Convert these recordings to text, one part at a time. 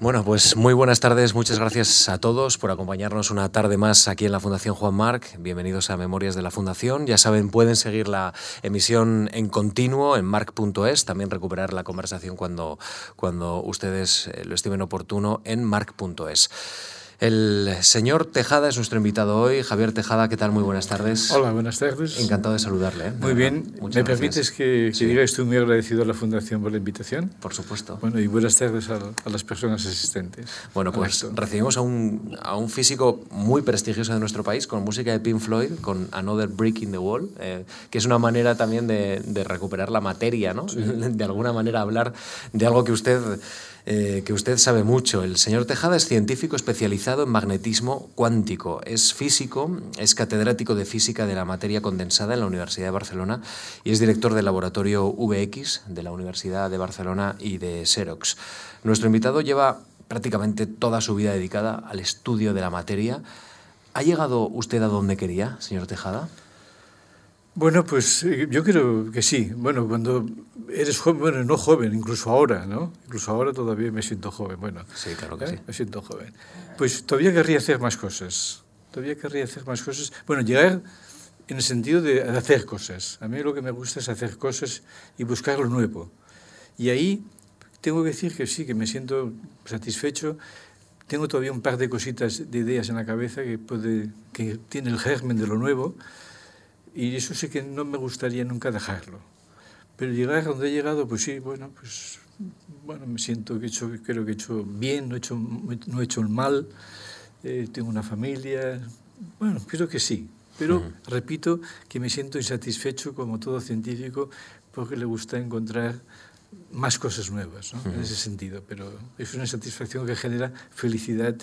Bueno, pues muy buenas tardes, muchas gracias a todos por acompañarnos una tarde más aquí en la Fundación Juan Marc. Bienvenidos a Memorias de la Fundación. Ya saben, pueden seguir la emisión en continuo en marc.es, también recuperar la conversación cuando, cuando ustedes eh, lo estimen oportuno en marc.es. El señor Tejada es nuestro invitado hoy. Javier Tejada, ¿qué tal? Muy buenas tardes. Hola, buenas tardes. Encantado de saludarle. ¿eh? Muy bien. ¿Me permites que, que diga estoy muy agradecido a la Fundación por la invitación? Por supuesto. Bueno, y buenas tardes a, a las personas asistentes. Bueno, pues recibimos a un, a un, físico muy prestigioso de nuestro país con música de Pink Floyd, con Another Brick in the Wall, eh, que es una manera también de, de recuperar la materia, ¿no? Sí. De alguna manera hablar de algo que usted eh, que usted sabe mucho. El señor Tejada es científico especializado en magnetismo cuántico, es físico, es catedrático de física de la materia condensada en la Universidad de Barcelona y es director del laboratorio VX de la Universidad de Barcelona y de Xerox. Nuestro invitado lleva prácticamente toda su vida dedicada al estudio de la materia. ¿Ha llegado usted a donde quería, señor Tejada? Bueno, pues eh, yo creo que sí. Bueno, cuando eres joven, bueno, no joven, incluso ahora, ¿no? Incluso ahora todavía me siento joven. Bueno, sí, claro que ¿eh? sí. Me siento joven. Pues todavía querría hacer más cosas. Todavía querría hacer más cosas. Bueno, llegar en el sentido de hacer cosas. A mí lo que me gusta es hacer cosas y buscar lo nuevo. Y ahí tengo que decir que sí, que me siento satisfecho. Tengo todavía un par de cositas, de ideas en la cabeza que, puede, que tiene el germen de lo nuevo. Y eso sí que no me gustaría nunca dejarlo. Pero llegar a donde he llegado, pues sí, bueno, pues bueno, me siento que he hecho, creo que he hecho bien, no he hecho, no he hecho el mal, eh, tengo una familia, bueno, creo que sí. Pero uh -huh. repito que me siento insatisfecho como todo científico porque le gusta encontrar más cosas nuevas, ¿no? uh -huh. en ese sentido. Pero es una satisfacción que genera felicidad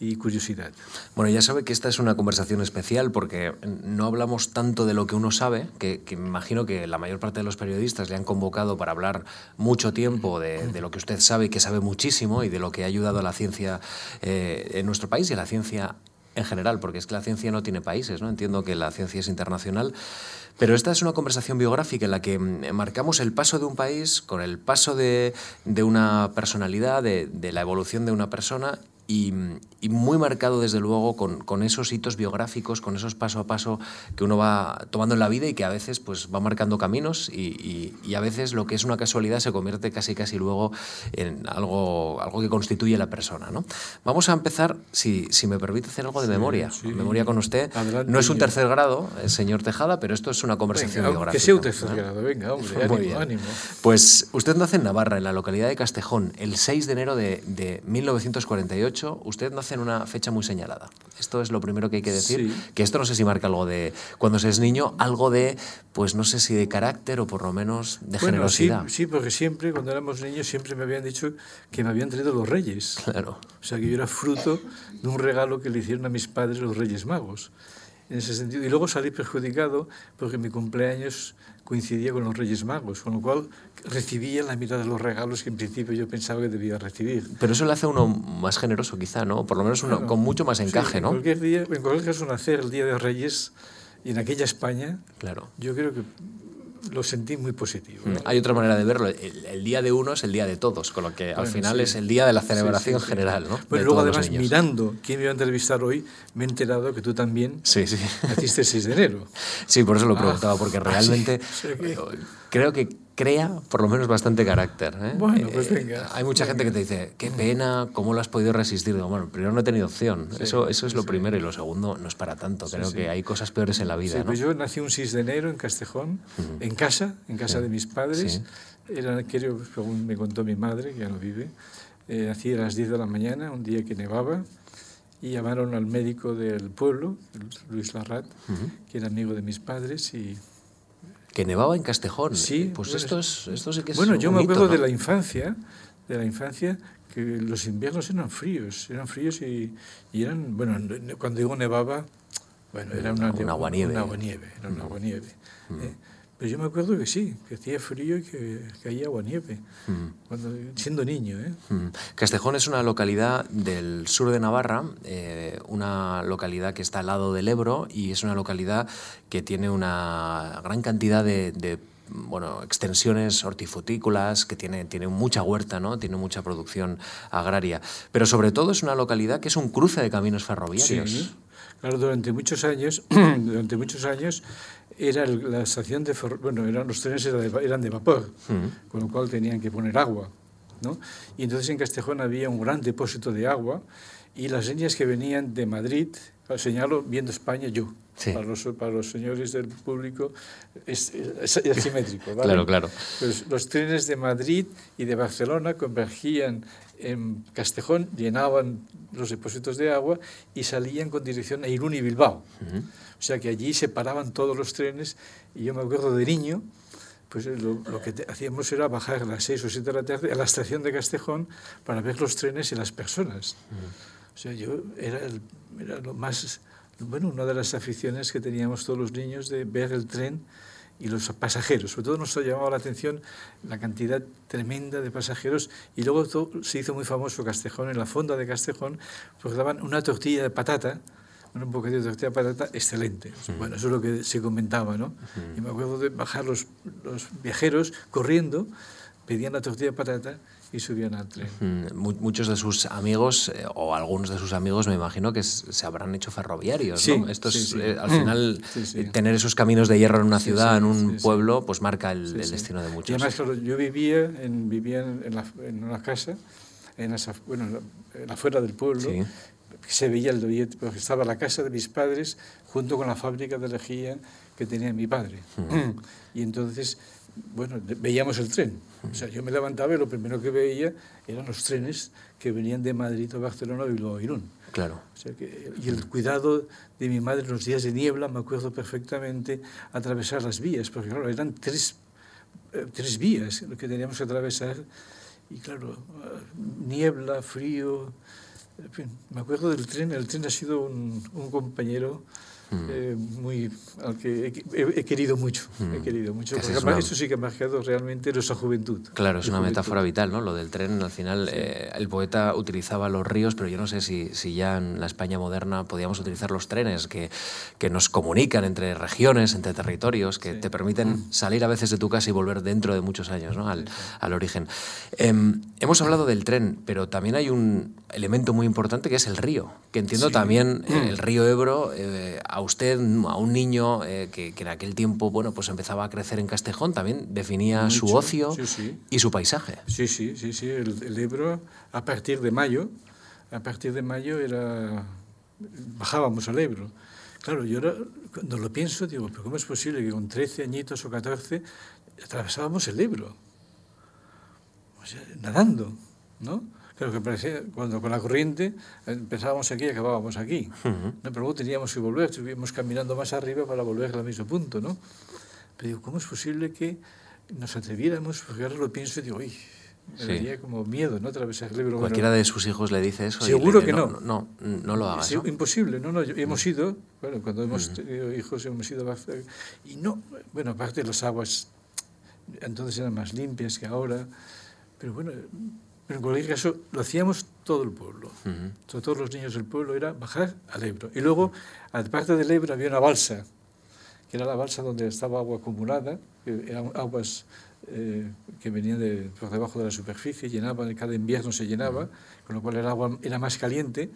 y curiosidad. Bueno, ya sabe que esta es una conversación especial porque no hablamos tanto de lo que uno sabe, que, que me imagino que la mayor parte de los periodistas le han convocado para hablar mucho tiempo de, de, lo que usted sabe y que sabe muchísimo y de lo que ha ayudado a la ciencia eh, en nuestro país y a la ciencia en general, porque es que la ciencia no tiene países, ¿no? Entiendo que la ciencia es internacional, pero esta es una conversación biográfica en la que marcamos el paso de un país con el paso de, de una personalidad, de, de la evolución de una persona y, y, muy marcado desde luego con, con, esos hitos biográficos, con esos paso a paso que uno va tomando en la vida y que a veces pues va marcando caminos y, y, y a veces lo que es una casualidad se convierte casi casi luego en algo, algo que constituye la persona. ¿no? Vamos a empezar, si, si me permite hacer algo de sí, memoria, sí. memoria con usted. Adelante, no es un tercer grado, eh, señor Tejada, pero esto es una conversación venga, biográfica. Que sea un tercer ¿no? grado, venga, hombre, Muy ánimo, bien. ánimo. Pues usted nace en Navarra, en la localidad de Castejón, el 6 de enero de, de 1948. Usted nace en una fecha muy señalada. Esto es lo primero que hay que decir. Sí. Que esto no sé si marca algo de, cuando se es niño, algo de, pues no sé si de carácter o por lo menos de Bueno, sí, generosidad. sí, porque siempre, cuando éramos niños, siempre me habían dicho que me habían traído los reyes. Claro. O sea, que yo era fruto de un regalo que le hicieron a mis padres los Reyes Magos. En ese sentido. Y luego salí perjudicado porque mi cumpleaños coincidía con los Reyes Magos, con lo cual recibía la mitad de los regalos que en principio yo pensaba que debía recibir. Pero eso le hace a uno más generoso, quizá, ¿no? Por lo menos uno, Bueno, con mucho más encaje, sí, en ¿no? Cualquier día, en cualquier caso, nacer el Día de Reyes y en aquella España, Claro. yo creo que lo sentí muy positivo. ¿no? Hay otra manera de verlo. El, el día de uno es el día de todos, con lo que al final sí. es el día de la celebración sí, sí. general, ¿no? De luego además, mirando quién me iba a entrevistar hoy, me he enterado que tú también Sí, sí. naciste el 6 de enero. Sí, por eso lo Ah, preguntaba, porque ah, realmente que- creo que crea por lo menos bastante carácter. ¿eh? Bueno, pues Eh, venga, Hay mucha gente que te dice, qué pena, ¿cómo lo has podido resistir? Digo, bueno, primero no he tenido opción. Sí, eso, eso es lo sí. primero. Y lo segundo, no es para tanto. Creo sí. que hay cosas peores en la vida. Pues yo nací un 6 de enero en Castejón, en casa, en casa de mis padres. Era, creo, según me contó mi madre, que ya no vive, eh, nací a las 10 de la mañana, un día que nevaba, y llamaron al médico del pueblo, Luis Larrat, que era amigo de mis padres, y Que nevaba en Castejón. Sí, Pues esto, es, esto sí que es Bueno, yo me acuerdo ¿no? de la infancia, de la infancia, que los inviernos eran fríos, eran fríos y, y eran, bueno, cuando digo nevaba, bueno, era una, Un aguanieve. Una aguanieve, era un aguanieve. ¿eh? Pero yo me acuerdo que sí, que hacía frío y que caía aguanieve, cuando, siendo niño, ¿eh? Mm. Castejón es una localidad del sur de Navarra, eh, una localidad que está al lado del Ebro y es una localidad que tiene una gran cantidad de, de bueno, extensiones hortifrutícolas, que tiene, tiene mucha huerta, ¿no? tiene mucha producción agraria. Pero sobre todo es una localidad que es un cruce de caminos ferroviarios. Sí. Claro, durante muchos años, durante muchos años era la estación de bueno, eran los trenes eran de, vapor, con lo cual tenían que poner agua, ¿no? Y entonces en Castejón había un gran depósito de agua y las líneas que venían de Madrid, señalo viendo España yo, para, los, para los señores del público es, es, simétrico. ¿vale? claro, claro. Pues los trenes de Madrid y de Barcelona convergían en Castejón, llenaban los depósitos de agua y salían con dirección a Irún y Bilbao. O sea que allí se paraban todos los trenes y yo me acuerdo de niño, pues lo, lo que hacíamos era bajar a las 6 o 7 de la tarde a la estación de Castejón para ver los trenes y las personas. O sea, yo era, era lo más bueno, una de las aficiones que teníamos todos los niños de ver el tren y los pasajeros. Sobre todo nos ha llamado la atención la cantidad tremenda de pasajeros y luego se hizo muy famoso Castejón, en la fonda de Castejón, porque daban una tortilla de patata, un bocadillo de tortilla de patata excelente. Bueno, eso es lo que se comentaba, ¿no? Y me acuerdo de bajar los, los viajeros corriendo, pedían la tortilla de patata y subían al tren. Muchos de sus amigos, eh, o algunos de sus amigos, me imagino que se habrán hecho ferroviarios. ¿no? Esto es, eh, al final, eh, tener esos caminos de hierro en una ciudad, en un pueblo, pues marca el, destino de muchos. Y además, yo vivía en, vivía en, la, en una casa, en esa, bueno, en afuera del pueblo, se veía el billete, porque estaba la casa de mis padres junto con la fábrica de lejía que tenía mi padre. Y entonces bueno, veíamos el tren. O sea, yo me levantaba y lo primero que veía eran los trenes que venían de Madrid a Barcelona a Irún. Claro. O sea que, y el cuidado de mi madre en los días de niebla, me acuerdo perfectamente, atravesar las vías, porque claro, eran tres, eh, tres vías lo que teníamos que atravesar. Y claro, niebla, frío, en fin, me acuerdo del tren, el tren ha sido un, un compañero Mm. eh, muy, al que he, he, querido mucho. Mm. He querido mucho. Porque una... eso sí que ha marcado realmente nuestra juventud. Claro, es una juventud. metáfora vital, ¿no? Lo del tren, al final, sí. eh, el poeta utilizaba los ríos, pero yo no sé si, si ya en la España moderna podíamos utilizar los trenes que, que nos comunican entre regiones, entre territorios, que sí. te permiten mm. salir a veces de tu casa y volver dentro de muchos años, ¿no? Al, al origen. Eh, hemos hablado del tren, pero también hay un elemento muy importante que es el río, que entiendo sí. también el río Ebro eh, a usted, a un niño eh, que, que, en aquel tiempo bueno, pues empezaba a crecer en Castejón, también definía Mucho. su ocio sí, sí. y su paisaje. Sí, sí, sí, sí. El, el, Ebro a partir de mayo, a partir de mayo era bajábamos al Ebro. Claro, yo ahora, cuando lo pienso digo, pero ¿cómo es posible que con 13 añitos o 14 atravesábamos el Ebro? O sea, nadando, ¿no? Pero que parecía, cuando con la corriente empezábamos aquí y acabábamos aquí. Uh -huh. ¿no? Pero luego teníamos que volver, estuvimos caminando más arriba para volver al mismo punto, ¿no? Pero digo, ¿cómo es posible que nos atreviéramos? Porque ahora lo pienso y digo, uy, me sí. daría como miedo, ¿no? Atravesar el Ebro. Cualquiera bueno, de sus hijos le dice eso. Seguro dice, que no. No, no, no, lo hagas. Es ¿no? imposible, no, no. Hemos ido, bueno, cuando hemos uh -huh. tenido hijos hemos ido y no, bueno, aparte las aguas entonces eran más limpias que ahora, pero bueno, pero en cualquier caso, lo hacíamos todo el pueblo. Uh -huh. Todos los niños del pueblo era bajar al Ebro. Y luego, aparte del Ebro, había una balsa, que era la balsa donde estaba agua acumulada, que eran aguas eh, que venían de, por debajo de la superficie, llenaban, cada invierno se llenaba, uh -huh. con lo cual el agua era más caliente.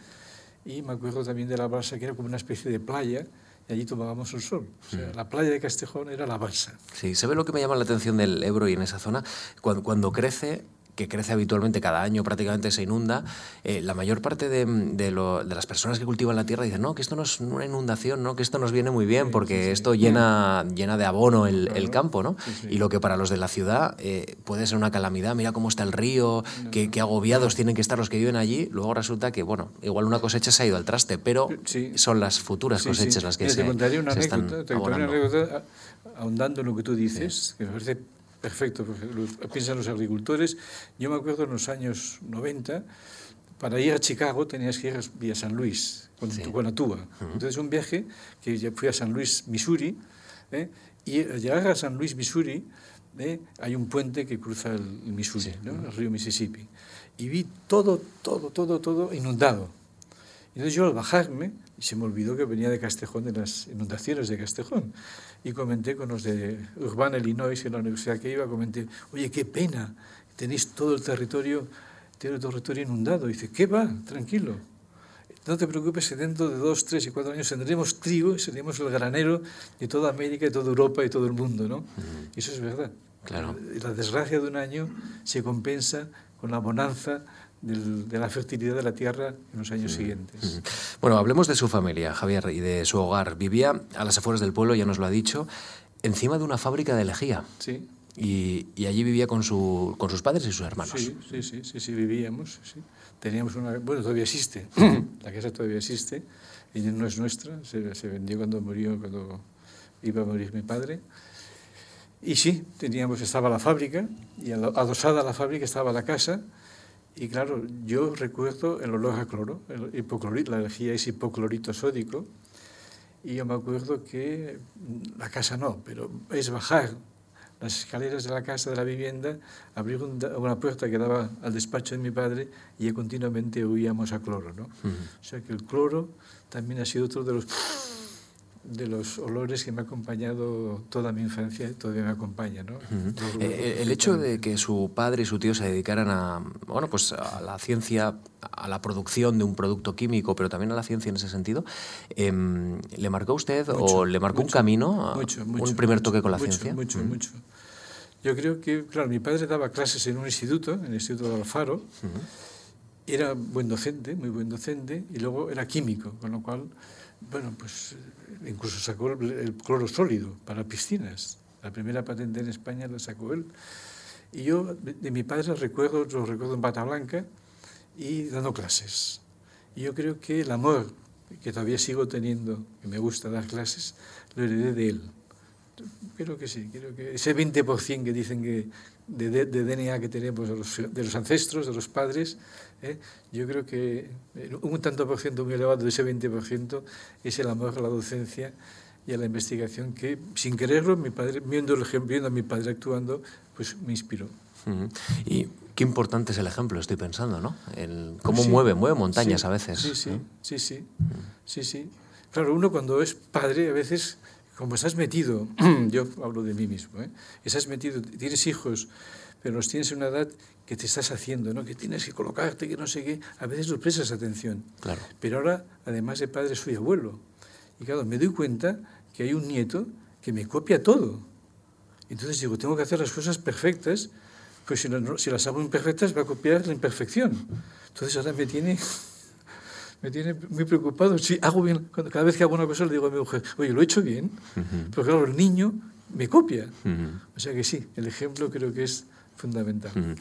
Y me acuerdo también de la balsa, que era como una especie de playa, y allí tomábamos el sol. O sea, mm. la playa de Castejón era la balsa. Sí, ¿sabe lo que me llama la atención del Ebro y en esa zona? Cuando, cuando crece, que crece habitualmente cada año, prácticamente se inunda, eh, la mayor parte de, de, lo, de, las personas que cultivan la tierra dicen, no, que esto no es una inundación, no, que esto nos viene muy bien, porque sí, sí, esto llena, llena de abono el, claro. el campo, ¿no? Y lo que para los de la ciudad eh, puede ser una calamidad, mira cómo está el río, no, qué, agobiados tienen que estar los que viven allí, luego resulta que, bueno, igual una cosecha se ha ido al traste, pero son las futuras cosechas las que Mira, se, te una se están anécdota, te contaría una anécdota ahondando en lo que tú dices, que me parece perfecto, los, piensan los agricultores. Yo me acuerdo en los años 90, para ir a Chicago tenías que ir vía San Luis, con, sí. con. Uh -huh. Entonces un viaje que fui a San Luis, Missouri, ¿eh? y al llegar a San Luis, Missouri, ¿eh? hay un puente que cruza el, el Missouri, sí. ¿no? el río Mississippi. Y vi todo, todo, todo, todo inundado. Y entonces yo al bajarme, se me olvidó que venía de Castejón, de las inundaciones de Castejón, y comenté con los de Urbana, Illinois, en la universidad que iba, comenté, oye, qué pena, tenéis todo el territorio, todo el territorio inundado. Y dice, ¿qué va? Tranquilo. No te preocupes que dentro de dos, tres y cuatro años tendremos trigo y seremos el granero de toda América, de toda Europa y todo el mundo, ¿no? Y eso es verdad. Claro. La desgracia de un año se compensa con la bonanza de la fertilidad de la tierra en los años siguientes. Bueno, hablemos de su familia, Javier, y de su hogar. Vivía a las afueras del pueblo, ya nos lo ha dicho, encima de una fábrica de lejía. Sí. Y, y allí vivía con, su, con sus padres y sus hermanos. Sí, sí, sí, sí, sí vivíamos. Sí. Teníamos una... Bueno, todavía existe. la casa todavía existe. Y no es nuestra. Se, se vendió cuando murió, cuando iba a morir mi padre. Y sí, teníamos, estaba la fábrica, y adosada a la fábrica estaba la casa, y claro, yo recuerdo el olor a cloro, el hipoclorito, la energía es hipoclorito sódico, y yo me acuerdo que la casa no, pero es bajar las escaleras de la casa, de la vivienda, abrir una puerta que daba al despacho de mi padre y continuamente huíamos a cloro. ¿no? Uh -huh. O sea que el cloro también ha sido otro de los de los olores que me ha acompañado toda mi infancia y todavía me acompaña. ¿no? Uh -huh. eh, el hecho de que su padre y su tío se dedicaran a, bueno, pues a la ciencia, a la producción de un producto químico, pero también a la ciencia en ese sentido, eh, ¿le marcó a usted mucho, o le marcó mucho, un camino, mucho, un primer toque con la ciencia? Mucho, Uh -huh. mucho. Yo creo que, claro, mi padre daba clases en un instituto, en el Instituto de Alfaro, Uh -huh. Era buen docente, muy buen docente, y luego era químico, con lo cual, bueno, pues incluso sacó el, cloro sólido para piscinas. La primera patente en España la sacó él. Y yo de, mi padre recuerdo, lo recuerdo en Bata Blanca y dando clases. Y yo creo que el amor que todavía sigo teniendo, que me gusta dar clases, lo heredé de él. Creo que sí, creo que ese 20% que dicen que de, de, de, DNA que tenemos de los, de los ancestros, de los padres, ¿eh? yo creo que un tanto por ciento muy elevado de ese 20% es el amor a la docencia y a la investigación que, sin quererlo, mi padre, viendo, el ejemplo, viendo a mi padre actuando, pues me inspiró. Uh -huh. Y qué importante es el ejemplo, estoy pensando, ¿no? El, cómo sí, mueve, mueve montañas sí, a veces. Sí, sí, ¿no? sí, sí, uh -huh. sí, sí. Claro, uno cuando es padre a veces como estás metido, yo hablo de mí mismo, ¿eh? estás metido, tienes hijos, pero los tienes en una edad que te estás haciendo, ¿no? que tienes que colocarte, que no sé qué, a veces no prestas atención. Claro. Pero ahora, además de padre, soy abuelo. Y claro, me doy cuenta que hay un nieto que me copia todo. Entonces digo, tengo que hacer las cosas perfectas, pues si, no, si las hago imperfectas va a copiar la imperfección. Entonces ahora me tiene me tiene muy preocupado. Si hago bien, cada vez que hago una cosa le digo a mi mujer, oye, lo he hecho bien, uh -huh. pero claro, el niño me copia. Uh -huh. O sea que sí, el ejemplo creo que es fundamental. Uh -huh.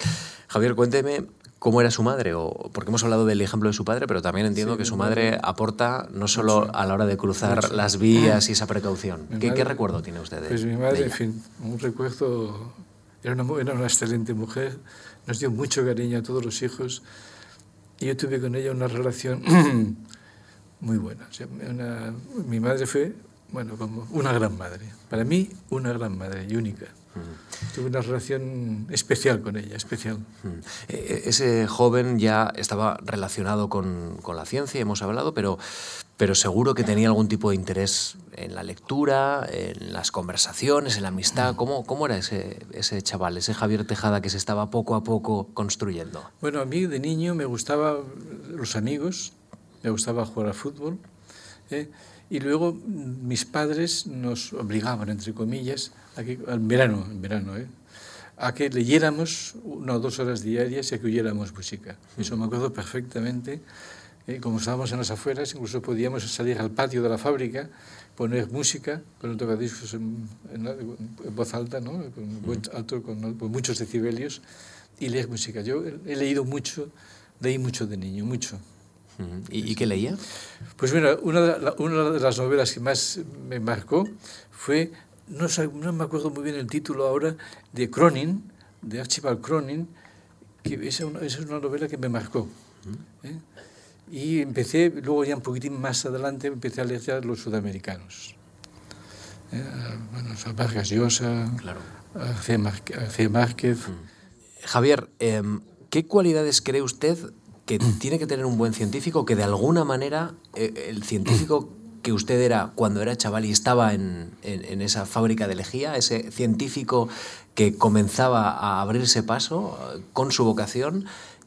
Javier, cuénteme cómo era su madre, o, porque hemos hablado del ejemplo de su padre, pero también entiendo sí, que su madre, madre aporta no solo mucho, a la hora de cruzar mucho. las vías y esa precaución. ¿Qué, madre, ¿Qué, recuerdo tiene usted de Pues mi madre, en fin, un recuerdo, era una, era una excelente mujer, nos dio mucho cariño a todos los hijos, y yo tuve con ella una relación muy buena. O sea, una, mi madre fue, bueno, como una gran madre. Para mí, una gran madre y única. Mm. Tuve una relación especial con ella, especial. Mm. Ese joven ya estaba relacionado con, con, la ciencia, hemos hablado, pero, pero seguro que tenía algún tipo de interés en la lectura, en las conversaciones, en la amistad. ¿Cómo, cómo era ese, ese chaval, ese Javier Tejada que se estaba poco a poco construyendo? Bueno, a mí de niño me gustaban los amigos, me gustaba jugar al fútbol. ¿eh? Y luego mis padres nos obligaban, entre comillas, a que, al verano, en verano, ¿eh? a que leyéramos una o dos horas diarias y a que oyéramos música. Eso me acuerdo perfectamente. ¿eh? Como estábamos en las afueras, incluso podíamos salir al patio de la fábrica, poner música con el tocadiscos en, en, en voz alta, ¿no? con, alto, con, con muchos decibelios, y leer música. Yo he leído mucho, leí mucho de niño, mucho. ¿Y, ¿Y, qué leía? Pues mira, una de, la, una de, las novelas que más me marcó fue, no, no, me acuerdo muy bien el título ahora, de Cronin, de Archibald Cronin, que esa, es una novela que me marcó. ¿eh? Y empecé, luego ya un poquitín más adelante, empecé a leer ya los sudamericanos. ¿eh? Bueno, a Vargas Llosa, claro. a García Márquez. Javier, eh, ¿qué cualidades cree usted que tiene que tener un buen científico, que de alguna manera eh, el científico que usted era cuando era chaval y estaba en, en, esa fábrica de lejía, ese científico que comenzaba a abrirse paso eh, con su vocación,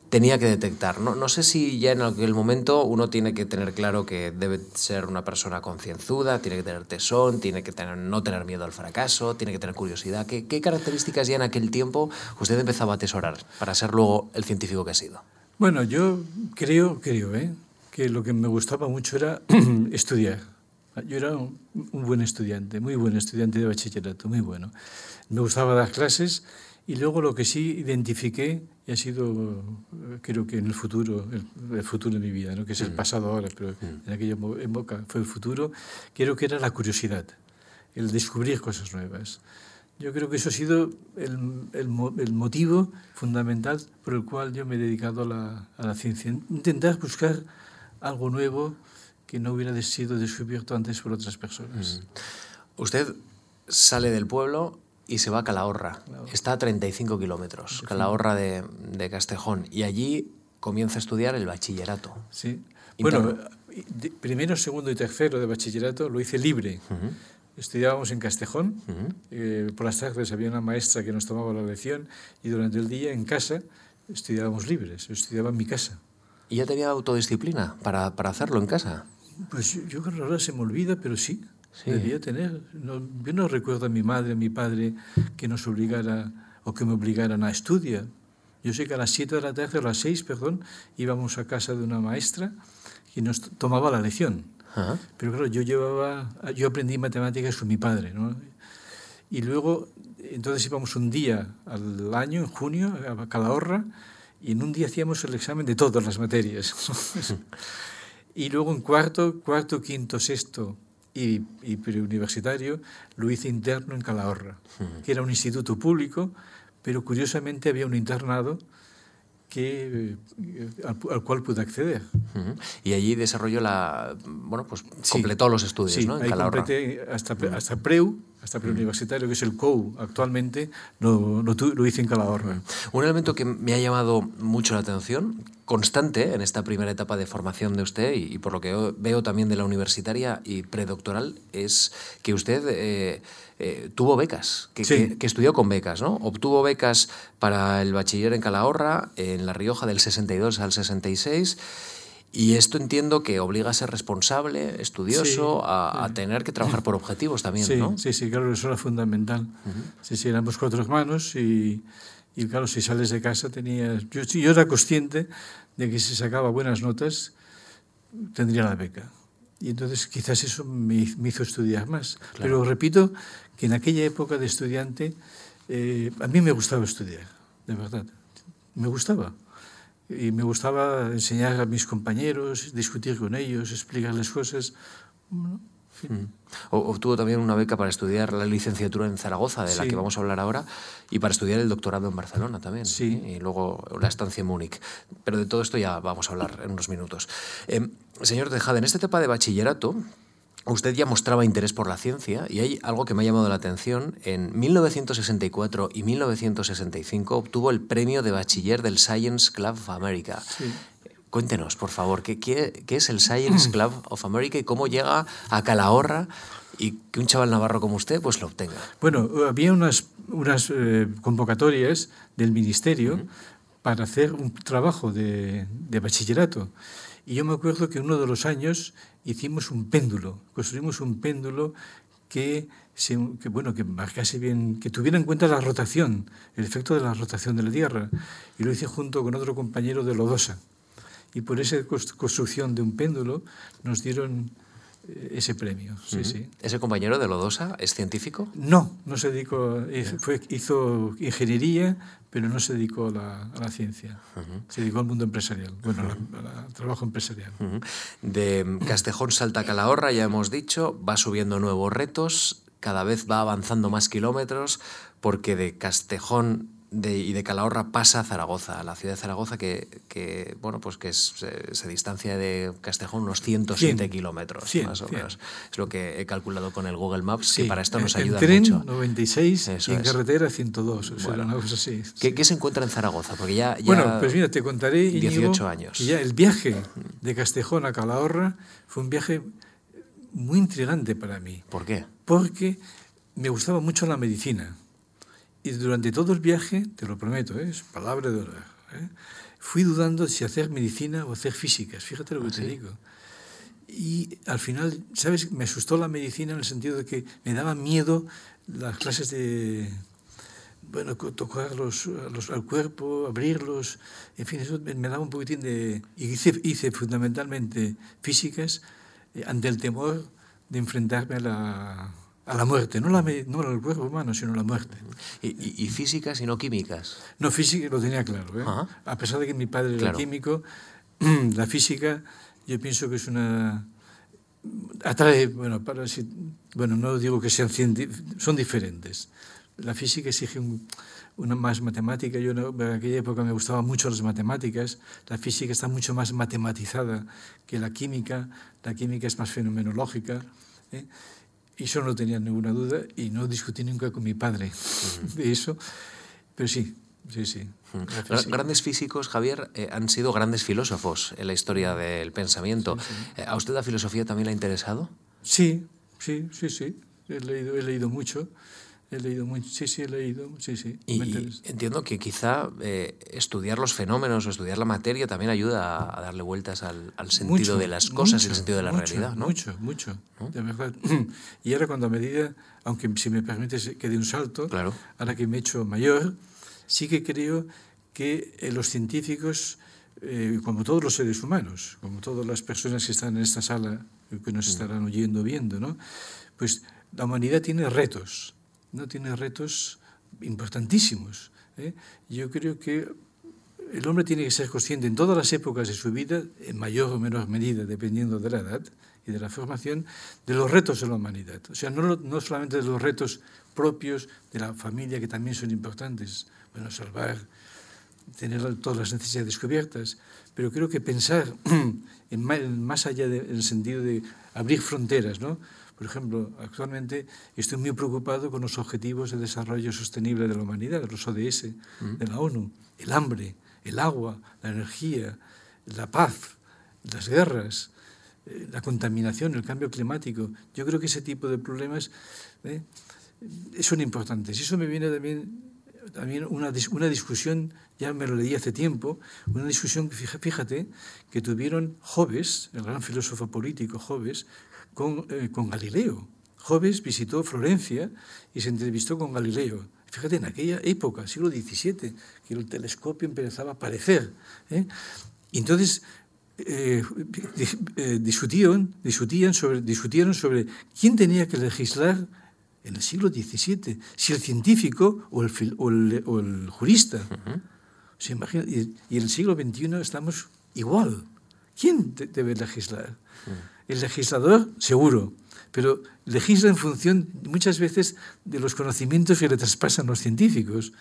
tenía que detectar. No, no sé si ya en aquel momento uno tiene que tener claro que debe ser una persona concienzuda, tiene que tener tesón, tiene que tener, no tener miedo al fracaso, tiene que tener curiosidad. ¿Qué, ¿Qué características ya en aquel tiempo usted empezaba a atesorar para ser luego el científico que ha sido? Bueno, yo creo, creo, ¿eh? que lo que me gustaba mucho era estudiar. Yo era un, buen estudiante, muy buen estudiante de bachillerato, muy bueno. Me gustaba dar clases y luego lo que sí identifiqué y ha sido, creo que en el futuro, el, futuro de mi vida, ¿no? que es el mm. pasado ahora, pero mm. en aquella época fue el futuro, creo que era la curiosidad, el descubrir cosas nuevas. Yo creo que eso ha sido el, el, el, motivo fundamental por el cual yo me he dedicado a la, a la, ciencia. Intentar buscar algo nuevo que no hubiera sido descubierto antes por otras personas. Mm. Usted sale del pueblo y se va a Calahorra. Está a 35 kilómetros, Calahorra de, de, Castejón. Y allí comienza a estudiar el bachillerato. Sí. Bueno, primero, segundo y tercero de bachillerato lo hice libre. Estudiábamos en Castejón, eh, por las tardes había una maestra que nos tomaba la lección y durante el día en casa estudiábamos libres, estudiaba en mi casa. ¿Y ya tenía autodisciplina para, para hacerlo en casa? Pues yo, yo creo que ahora se me olvida, pero sí, sí. debía tener. No, yo no recuerdo a mi madre, a mi padre que nos obligara o que me obligaran a estudiar. Yo sé que a las 7 de la tarde, a las 6, perdón, íbamos a casa de una maestra y nos tomaba la lección. Pero claro, yo llevaba, yo aprendí matemáticas con mi padre, ¿no? Y luego, entonces íbamos un día al año, en junio, a Calahorra, y en un día hacíamos el examen de todas las materias. y luego en cuarto, cuarto, quinto, sexto y, y preuniversitario lo hice interno en Calahorra, que era un instituto público, pero curiosamente había un internado que, eh, al, cual pude acceder. Y allí desarrolló la. Bueno, pues completó los estudios, sí, ¿no? En ahí completé hasta, hasta PREU, hasta preuniversitario, que es el COU actualmente, lo, lo, lo hice en Calahorra. Un elemento que me ha llamado mucho la atención, constante en esta primera etapa de formación de usted y, y por lo que veo también de la universitaria y predoctoral, es que usted. Eh, eh, tuvo becas, que, sí. que, que, estudió con becas, ¿no? Obtuvo becas para el bachiller en Calahorra, en La Rioja del 62 al 66. Y esto entiendo que obliga a ser responsable, estudioso, sí, a, a, tener que trabajar por objetivos también, sí, ¿no? Sí, sí, claro, eso era fundamental. Uh -huh. Sí, sí, éramos cuatro hermanos y, y, claro, si sales de casa tenías... Yo, yo era consciente de que si sacaba buenas notas tendría la beca. Y entonces quizás eso me, me hizo estudiar más. Claro. Pero repito que en aquella época de estudiante eh, a mí me gustaba estudiar, de verdad. Me gustaba. Y me gustaba enseñar a mis compañeros, discutir con ellos, explicarles cosas. Bueno. Obtuvo también una beca para estudiar la licenciatura en Zaragoza, de la sí. que vamos a hablar ahora, y para estudiar el doctorado en Barcelona también. Sí. Y luego la estancia en Múnich. Pero de todo esto ya vamos a hablar en unos minutos. Eh, señor Tejada, en esta etapa de bachillerato, Usted ya mostraba interés por la ciencia y hay algo que me ha llamado la atención. En 1964 y 1965 obtuvo el premio de bachiller del Science Club of America. Sí. Cuéntenos, por favor, ¿qué, qué, qué es el Science Club of America y cómo llega a Calahorra y que un chaval navarro como usted pues lo obtenga? Bueno, había unas, unas eh, convocatorias del ministerio uh -huh. para hacer un trabajo de, de bachillerato. Y yo me acuerdo que uno de los años hicimos un péndulo, construimos un péndulo que, se, que, bueno, que marcase bien, que tuviera en cuenta la rotación, el efecto de la rotación de la Tierra. Y lo hice junto con otro compañero de Lodosa. Y por esa construcción de un péndulo nos dieron eh, ese premio. Sí, uh -huh. sí. ¿Ese compañero de Lodosa es científico? No, no se dedicó, fue, hizo ingeniería, pero no se dedicó a la, a la ciencia. Uh -huh. Se dedicó al mundo empresarial, bueno, uh -huh. al trabajo empresarial. De Castejón salta Calahorra, ya hemos dicho, va subiendo nuevos retos, cada vez va avanzando más kilómetros, porque de Castejón de, y de Calahorra pasa a Zaragoza, a la ciudad de Zaragoza que, que bueno, pues que es, se, se, distancia de Castejón unos 107 100, kilómetros, 100, más o 100. menos. Es lo que he calculado con el Google Maps, Sí, que para esto nos en ayuda tren, mucho. 96 Eso y en es. carretera 102. O sea, Bueno. una cosa así. ¿Qué, sí. qué se encuentra en Zaragoza? Porque ya, ya Bueno, pues mira, te contaré, Íñigo, 18 años. que ya el viaje de Castejón a Calahorra fue un viaje muy intrigante para mí, ¿Por qué? porque me gustaba mucho la medicina. Y durante todo el viaje, te lo prometo, ¿eh? es palabra de honor, ¿eh? fui dudando si hacer medicina o hacer físicas, fíjate lo que ¿Ah, te sí? digo. Y al final, ¿sabes? Me asustó la medicina en el sentido de que me daba miedo las clases de, bueno, tocar los, los- al cuerpo, abrirlos, en fin, eso me, me daba un poquitín de... Hice, hice fundamentalmente físicas eh, ante el temor de enfrentarme a la, a la muerte, no, la, no al cuerpo humano, sino a la muerte. ¿Y, y- y físicas y no químicas? No, física lo tenía claro. ¿eh? A pesar de que mi padre era químico, la física yo pienso que es una... Atrae, bueno, para, bueno no digo que sean son diferentes. La física exige un- una más matemática. Yo en aquella época me gustaban mucho las matemáticas. La física está mucho más matematizada que la química. La química es más fenomenológica. ¿eh? Y eso no tenía ninguna duda y no discutí nunca con mi padre de eso. Pero sí, sí, sí. Grandes físicos, Javier, eh, han sido grandes filósofos en la historia del pensamiento. Eh, ¿A usted la filosofía también le ha interesado? Sí, sí, sí, sí. He leído, he leído mucho. He leído mucho. Sí, sí, he leído. Sí, sí. Y, entiendo que quizá eh, estudiar los fenómenos o estudiar la materia también ayuda a, a darle vueltas al, al sentido Mucho, de las cosas y mucho, el sentido de la mucho, realidad, ¿no? Mucho, mucho, ¿No? de verdad. Y ahora cuando a medida, aunque si me permites que dé un salto, Claro. ahora que me he hecho mayor, sí que creo que eh, los científicos, eh, como todos los seres humanos, como todas las personas que están en esta sala, que Mm. nos estarán oyendo, viendo, ¿no? pues la humanidad tiene retos, no tiene retos importantísimos. ¿eh? Yo creo que el hombre tiene que ser consciente en todas las épocas de su vida, en mayor o menor medida, dependiendo de la edad y de la formación, de los retos de la humanidad. O sea, no, no solamente de los retos propios de la familia, que también son importantes, bueno, salvar, tener todas las necesidades cubiertas, pero creo que pensar en más allá del sentido de abrir fronteras, ¿no? Por ejemplo, actualmente estoy muy preocupado con los objetivos de desarrollo sostenible de la humanidad, los ODS de la ONU, el hambre, el agua, la energía, la paz, las guerras, eh, la contaminación, el cambio climático. Yo creo que ese tipo de problemas eh, son importantes. Y eso me viene también, también una, una discusión, ya me lo leí hace tiempo, una discusión, fíjate, que tuvieron Hobbes, el gran filósofo político Hobbes, con, eh, con Galileo. Hobbes visitó Florencia y se entrevistó con Galileo. Fíjate, en aquella época, siglo XVII, que el telescopio empezaba a aparecer. ¿eh? Y entonces eh, eh, discutían, discutían sobre, discutieron sobre quién tenía que legislar en el siglo XVII, si el científico o el, o el- o el jurista. O sea, imagina- y, y en el siglo XXI estamos igual. ¿Quién de- debe legislar? El legislador, seguro, pero legisla en función muchas veces de los conocimientos que le traspasan los científicos.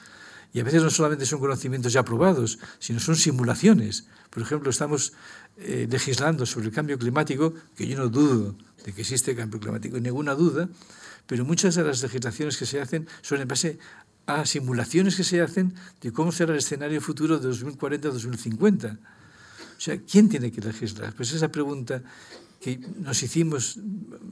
Y a veces no solamente son conocimientos ya probados, sino son simulaciones. Por ejemplo, estamos eh, legislando sobre el cambio climático, que yo no dudo de que existe cambio climático, ninguna duda, pero muchas de las legislaciones que se hacen son en base a simulaciones que se hacen de cómo será el escenario futuro de 2040-2050. O sea, ¿quién tiene que legislar? Pues esa pregunta que nos hicimos,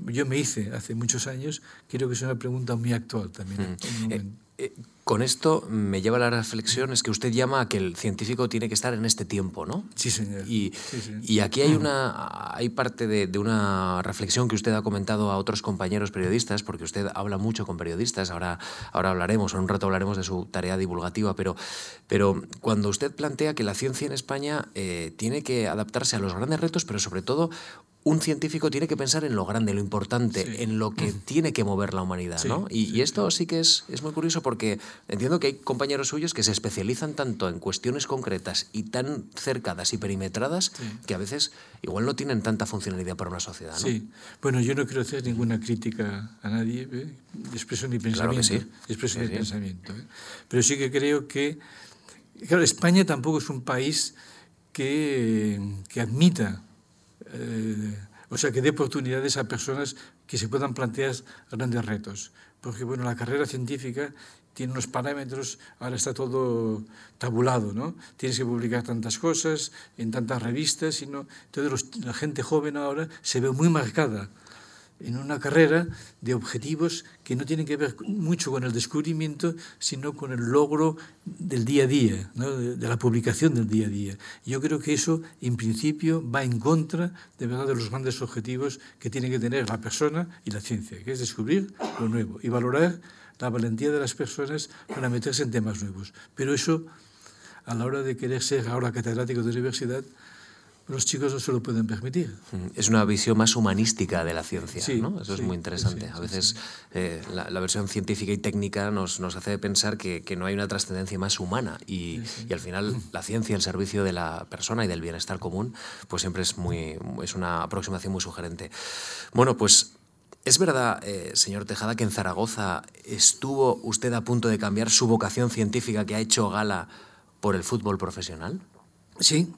yo me hice hace muchos años, creo que es una pregunta muy actual también. un Eh, eh, con esto me lleva a la reflexión, es que usted llama a que el científico tiene que estar en este tiempo, ¿no? Sí, señor. Y, Sí, sí. y aquí hay una hay parte de, de una reflexión que usted ha comentado a otros compañeros periodistas, porque usted habla mucho con periodistas, ahora, ahora hablaremos, en un rato hablaremos de su tarea divulgativa, pero, pero cuando usted plantea que la ciencia en España eh, tiene que adaptarse a los grandes retos, pero sobre todo un científico tiene que pensar en lo grande, en lo importante, en lo que tiene que mover la humanidad, ¿no? Y, esto sí que es, es, muy curioso porque entiendo que hay compañeros suyos que se especializan tanto en cuestiones concretas y tan cercadas y perimetradas que a veces igual no tienen tanta funcionalidad para una sociedad, ¿no? Sí. Bueno, yo no quiero hacer ninguna crítica a nadie, ¿eh? expreso mi pensamiento. Claro que sí. Expreso mi pensamiento. ¿eh? Pero sí que creo que... Claro, España tampoco es un país que, que admita eh, o sea, que dé oportunidades a personas que se puedan plantear grandes retos. Porque, bueno, la carrera científica tiene unos parámetros, ahora está todo tabulado, ¿no? Tienes que publicar tantas cosas en tantas revistas, y no, entonces los, la gente joven ahora se ve muy marcada en una carrera de objetivos que no tienen que ver mucho con el descubrimiento, sino con el logro del día a día, de, la publicación del día a día. Yo creo que eso, en principio, va en contra de verdad de los grandes objetivos que tiene que tener la persona y la ciencia, que es descubrir lo nuevo y valorar la valentía de las personas para meterse en temas nuevos. Pero eso, a la hora de querer ser ahora catedrático de universidad, los chicos no se lo pueden permitir. Mm, es una visión más humanística de la ciencia, ¿no? Eso es muy interesante. a veces eh, la, versión científica y técnica nos, nos hace pensar que, que, no hay una trascendencia más humana y, y, al final la ciencia, el servicio de la persona y del bienestar común, pues siempre es, muy, es una aproximación muy sugerente. Bueno, pues ¿Es verdad, eh, señor Tejada, que en Zaragoza estuvo usted a punto de cambiar su vocación científica que ha hecho gala por el fútbol profesional? Sí.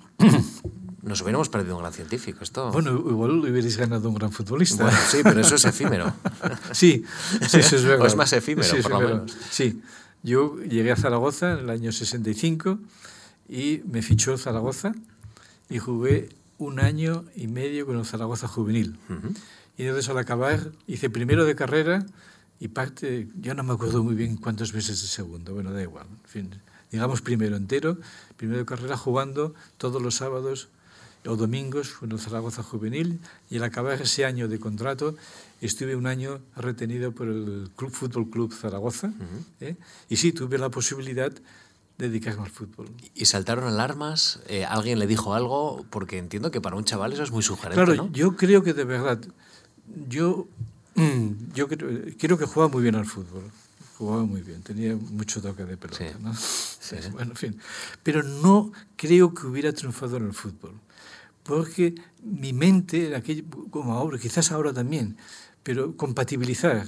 Nos hubiéramos perdido un gran científico. Esto... Bueno, igual hubierais ganado un gran futbolista. Bueno, sí, pero eso es efímero. sí, sí, eso es verdad. O es más efímero, sí, por lo menos. Sí, yo llegué a Zaragoza en el año 65 y me fichó Zaragoza y jugué un año y medio con el Zaragoza juvenil. Y entonces al acabar hice primero de carrera y parte, yo no me acuerdo muy bien cuántos meses de segundo, bueno, da igual. En fin, digamos primero entero, primero de carrera jugando todos los sábados o domingos con el Zaragoza Juvenil y al acabar ese año de contrato estuve un año retenido por el Club Fútbol Club Zaragoza ¿eh? y sí, tuve la posibilidad de dedicarme al fútbol. ¿Y saltaron alarmas? Eh, ¿Alguien le dijo algo? Porque entiendo que para un chaval eso es muy sugerente, Claro, yo creo que de verdad, yo, yo creo, creo que jugaba muy bien al fútbol jugaba muy bien, tenía mucho toque de pelota, ¿no? Bueno, en fin. Pero no creo que hubiera triunfado en el fútbol porque mi mente, aquello, como ahora, quizás ahora también, pero compatibilizar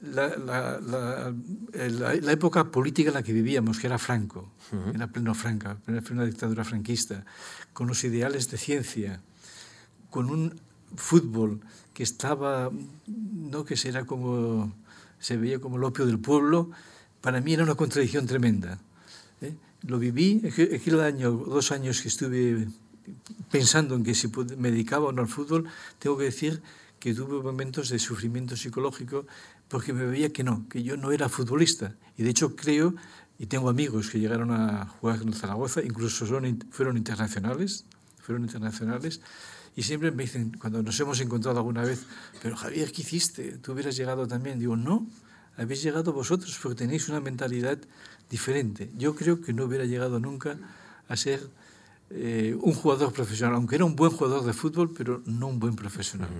la, la, la, la, época política en la que vivíamos, que era Franco, uh -huh. era pleno Franca, plena dictadura franquista, con los ideales de ciencia, con un fútbol que estaba, no que será como, se veía como el opio del pueblo, para mí era una contradicción tremenda. ¿eh? Lo viví, aquel año, dos años que estuve pensando en que si me dedicaba o no al fútbol, tengo que decir que tuve momentos de sufrimiento psicológico porque me veía que no, que yo no era futbolista. Y de hecho creo, y tengo amigos que llegaron a jugar en Zaragoza, incluso son, fueron internacionales, fueron internacionales, y siempre me dicen, cuando nos hemos encontrado alguna vez, pero Javier, ¿qué hiciste? ¿Tú hubieras llegado también? Digo, no, habéis llegado vosotros porque tenéis una mentalidad diferente. Yo creo que no hubiera llegado nunca a ser eh, un jugador profesional, aunque era un buen jugador de fútbol, pero no un buen profesional.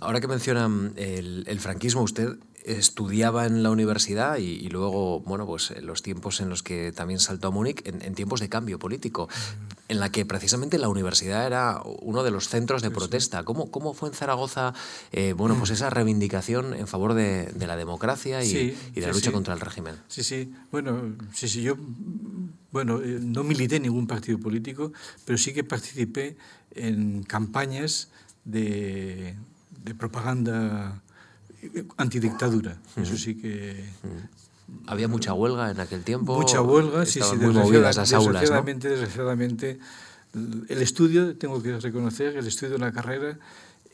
Ahora que menciona el, el franquismo, usted estudiaba en la universidad y, y, luego, bueno, pues los tiempos en los que también saltó a Múnich, en, en tiempos de cambio político, en la que precisamente la universidad era uno de los centros de protesta. ¿Cómo, cómo fue en Zaragoza, eh, bueno, pues esa reivindicación en favor de, de la democracia y, sí, y de la sí, lucha sí. contra el régimen? Sí, sí. Bueno, sí, sí, yo bueno, eh, no milité en ningún partido político, pero sí que participé en campañas de, de propaganda antidictadura. Uh -huh. Eso sí que... Uh -huh. ¿Había mucha huelga en aquel tiempo? Mucha huelga, sí, sí. Muy movidas las aulas, desgraciadamente, ¿no? desgraciadamente, el estudio, tengo que reconocer, el estudio de la carrera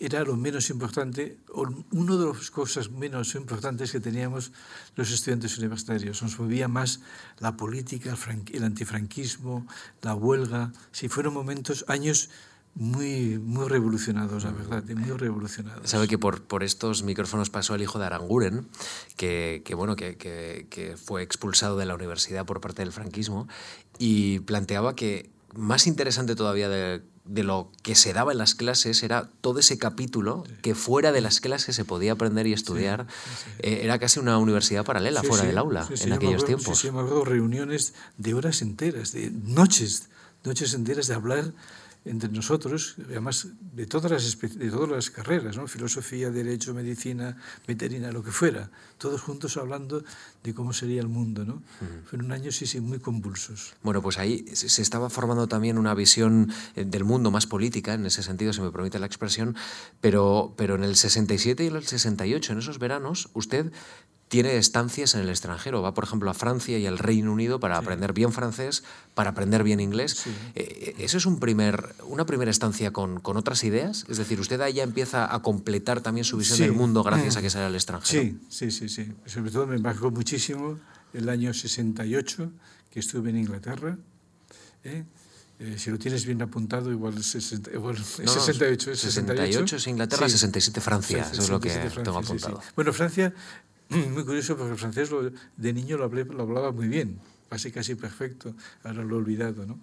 era lo menos importante, o una de las cosas menos importantes que teníamos los estudiantes universitarios. Nos movía más la política, el, el antifranquismo, la huelga. Sí, fueron momentos, años muy, muy revolucionados, la verdad, muy revolucionados. Sabe que por, por estos micrófonos pasó el hijo de Aranguren, que, que bueno, que, que, que fue expulsado de la universidad por parte del franquismo, y planteaba que más interesante todavía de, de lo que se daba en las clases era todo ese capítulo que fuera de las clases se podía aprender y estudiar. Eh, era casi una universidad paralela fuera del aula en aquellos tiempos. Sí, sí, me acuerdo reuniones de horas enteras, de noches, noches enteras de hablar entre nosotros, además de todas las, de todas las carreras, ¿no? filosofía, derecho, medicina, veterina, lo que fuera, todos juntos hablando de cómo sería el mundo. ¿no? Fueron años, sí, sí, muy convulsos. Bueno, pues ahí se estaba formando también una visión eh, del mundo más política, en ese sentido, se me permite la expresión, pero, pero en el 67 y en el 68, en esos veranos, usted tiene estancias en el extranjero. Va, por ejemplo, a Francia y al Reino Unido para aprender bien francés, para aprender bien inglés. Eh, ¿Eso es un primer, una primera estancia con, con, otras ideas? Es decir, ¿usted ahí ya empieza a completar también su visión del mundo gracias a que sale al extranjero? Sí, sí, sí, sí. Sobre todo me marcó muchísimo el año 68, que estuve en Inglaterra. ¿eh? Eh, si lo tienes bien apuntado, igual es, 68. 68 es Inglaterra, 67 Francia, eso es lo que tengo apuntado. Bueno, Francia muy curioso porque el francés de niño lo, lo, hablaba muy bien, casi casi perfecto, ahora lo he olvidado. ¿no?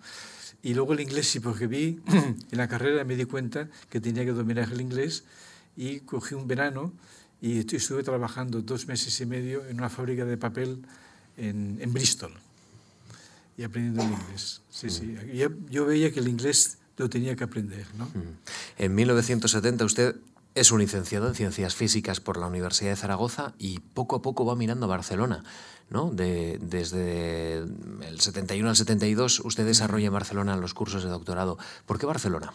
Y luego el inglés sí, porque vi en la carrera me di cuenta que tenía que dominar el inglés y cogí un verano y estuve trabajando dos meses y medio en una fábrica de papel en, en Bristol y aprendiendo el inglés. Sí, sí. Yo, yo veía que el inglés lo tenía que aprender. ¿no? En 1970 usted es un licenciado en Ciencias Físicas por la Universidad de Zaragoza y poco a poco va mirando a Barcelona. ¿no? De, desde el 71 al 72 usted desarrolla en Barcelona los cursos de doctorado. ¿Por qué Barcelona?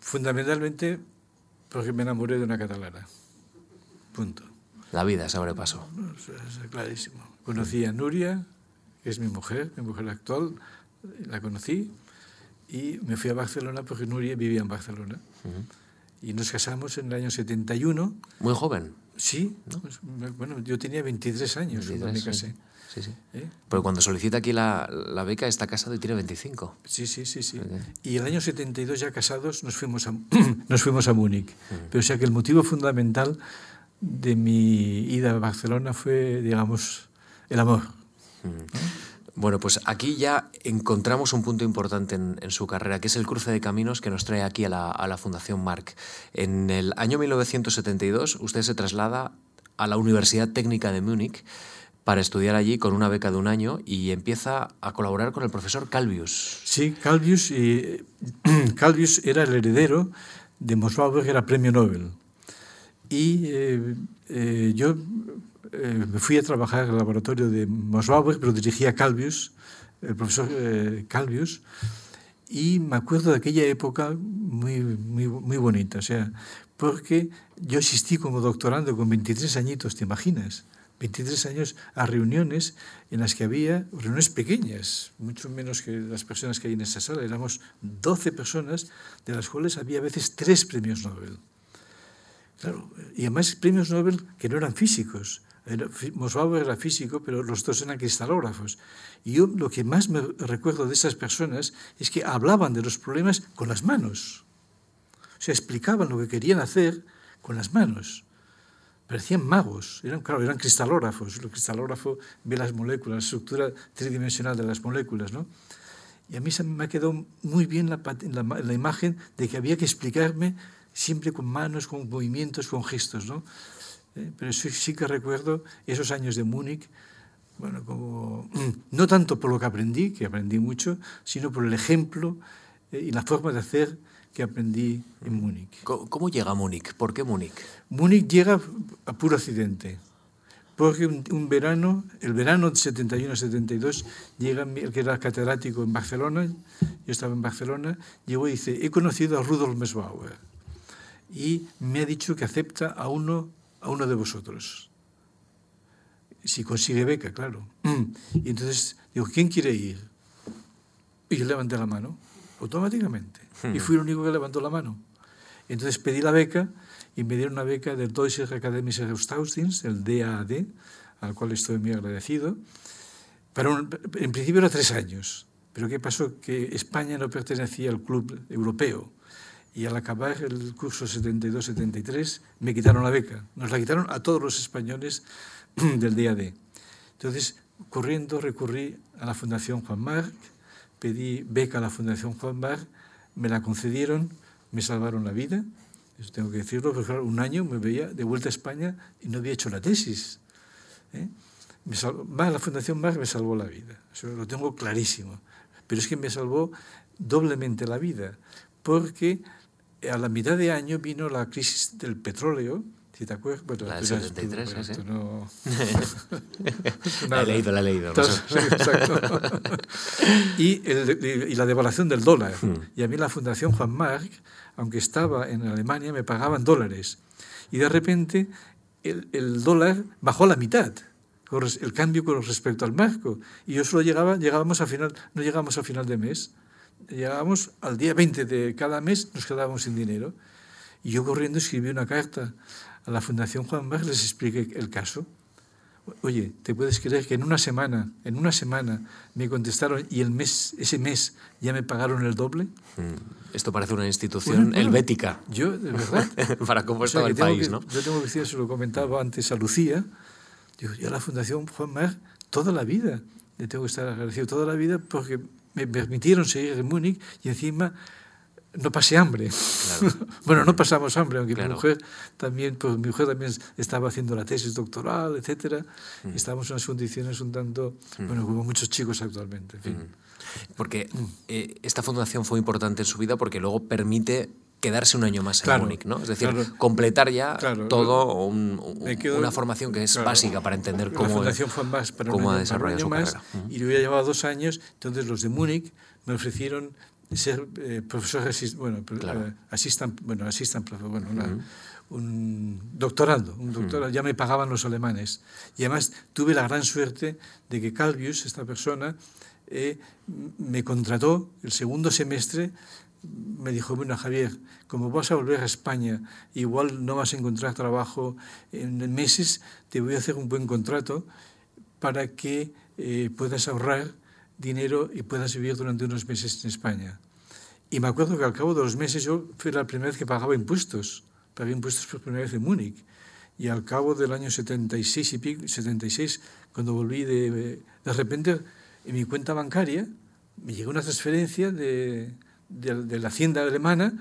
Fundamentalmente porque me enamoré de una catalana. Punto. La vida se abre paso. Es clarísimo. Conocí a Nuria, que es mi mujer, mi mujer actual, la conocí y me fui a Barcelona porque Nuria vivía en Barcelona. Y nos casamos en el año 71. Muy joven. Sí, pues, bueno, yo tenía 23 años cuando me casé. Sí, sí. ¿Eh? Pero cuando solicita aquí la, la, beca está casado y tiene 25. Sí, sí, sí. sí. Y el año 72 ya casados nos fuimos a, nos fuimos a Múnich. Pero o sea que el motivo fundamental de mi ida a Barcelona fue, digamos, el amor. Bueno, pues aquí ya encontramos un punto importante en, su carrera, que es el cruce de caminos que nos trae aquí a la, Fundación Marc. En el año 1972 usted se traslada a la Universidad Técnica de Múnich para estudiar allí con una beca de un año y empieza a colaborar con el profesor Calvius. Sí, Calvius, y, Calvius era el heredero de Mosbauer, que era premio Nobel. Y eh, eh, yo eh, me fui a trabajar al laboratorio de Mosbauer, pero dirigía Calvius, el profesor eh, Calvius, y me acuerdo de aquella época muy, muy, muy bonita, o sea, porque yo asistí como doctorando con 23 añitos, ¿te imaginas? 23 años a reuniones en las que había reuniones pequeñas, mucho menos que las personas que hay en esa sala. Éramos 12 personas, de las cuales había a veces tres premios Nobel. Claro, y además premios Nobel que no eran físicos, Mosbauer era físico, pero los dos eran cristalógrafos. Y yo lo que más me recuerdo de esas personas es que hablaban de los problemas con las manos. O sea, explicaban lo que querían hacer con las manos. Parecían magos, eran, claro, eran cristalógrafos. El cristalógrafo ve las moléculas, la estructura tridimensional de las moléculas, ¿no? Y a mí se me ha quedado muy bien la, la, imagen de que había que explicarme siempre con manos, con movimientos, con gestos, ¿no? ¿Eh? pero sí, sí, que recuerdo esos años de Múnich, bueno, como, no tanto por lo que aprendí, que aprendí mucho, sino por el ejemplo eh, y la forma de hacer que aprendí en Múnich. ¿Cómo llega a Múnich? ¿Por qué Múnich? Múnich llega a puro accidente. Porque un, un verano, el verano de 71-72, llega el que era catedrático en Barcelona, yo estaba en Barcelona, llegó y dice, he conocido a Rudolf Messbauer y me ha dicho que acepta a uno a uno de vosotros. Si consigue beca, claro. Y entonces digo, ¿quién quiere ir? Y yo levanté la mano, automáticamente. Y fui el único que levantó la mano. Entonces pedí la beca y me dieron una beca del Deutsche Akademische Austauschdienst, el DAAD, al cual estoy muy agradecido. Para en principio era tres años, pero ¿qué pasó? Que España no pertenecía al club europeo y al acabar el curso 72-73 me quitaron la beca. Nos la quitaron a todos los españoles del DAD. Entonces, corriendo, recurrí a la Fundación Juan Marc, pedí beca a la Fundación Juan Marc me la concedieron, me salvaron la vida, eso tengo que decirlo, porque claro, un año me veía de vuelta a España y no había hecho la tesis. ¿eh? Me salvó, la Fundación Marc me salvó la vida, eso lo tengo clarísimo. Pero es que me salvó doblemente la vida, porque a la mitad de año vino la crisis del petróleo, si te acuerdas. Bueno, la del 73, sí. No... la he leído, la he leído. Exacto. y, el, y, la devaluación del dólar. Hmm. Y a mí la Fundación Juan Marc, aunque estaba en Alemania, me pagaban dólares. Y de repente el, el dólar bajó a la mitad el cambio con respecto al marco. Y yo solo llegaba, llegábamos a final, no llegamos a final de mes, llegábamos al día 20 de cada mes, nos quedábamos sin dinero. Y yo corriendo escribí una carta a la Fundación Juan Marc, les expliqué el caso. Oye, ¿te puedes creer que en una semana, en una semana me contestaron y el mes, ese mes ya me pagaron el doble? Mm, esto parece una institución helvética. Yo, de verdad. Para cómo estaba el país, ¿no? Yo tengo que decir, se lo comentaba antes a Lucía, digo, yo a la Fundación Juan Marc toda la vida le tengo que estar agradecido, toda la vida porque me permitieron seguir en Múnich y encima no pasé hambre. bueno, no pasamos hambre, aunque mi mujer también, pues mi mujer también estaba haciendo la tesis doctoral, etcétera. Mm. Estábamos en unas condiciones un tanto, mm. bueno, como muchos chicos actualmente. Mm. Porque eh, esta fundación fue importante en su vida porque luego permite quedarse un año más en Múnich, ¿no? Es decir, completar ya todo una formación que es básica para entender cómo, la fundación fue más para cómo ha desarrollado su más, Y yo ya llevaba dos años, entonces los de Múnich me ofrecieron ser eh, profesor bueno, eh, asistan, bueno, asistan, bueno, un doctorado, un doctorado, ya me pagaban los alemanes. Y además tuve la gran suerte de que Calvius, esta persona, eh, me contrató el segundo semestre, me dijo, bueno, Javier, como vas a volver a España, igual no vas a encontrar trabajo en meses, te voy a hacer un buen contrato para que puedas ahorrar dinero y puedas vivir durante unos meses en España. Y me acuerdo que al cabo de los meses yo fue la primera vez que pagaba impuestos. Pagué impuestos por primera vez en Múnich. Y al cabo del año 76 y pico, 76, cuando volví de, de repente en mi cuenta bancaria me llegó una transferencia de, de, la hacienda alemana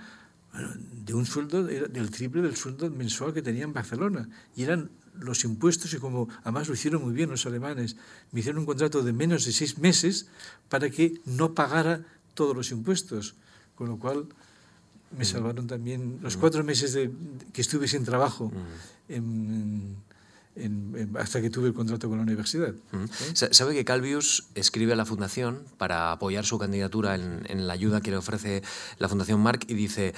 de un sueldo del triple del sueldo mensual que tenía en Barcelona. Y eran los impuestos y como además lo hicieron muy bien los alemanes, me hicieron un contrato de menos de seis meses para que no pagara todos los impuestos, con lo cual me salvaron también los cuatro meses de, que estuve sin trabajo hasta que tuve el contrato con la universidad. ¿Sabe que Calvius escribe a la Fundación para apoyar su candidatura en, en la ayuda que le ofrece la Fundación Marc y dice,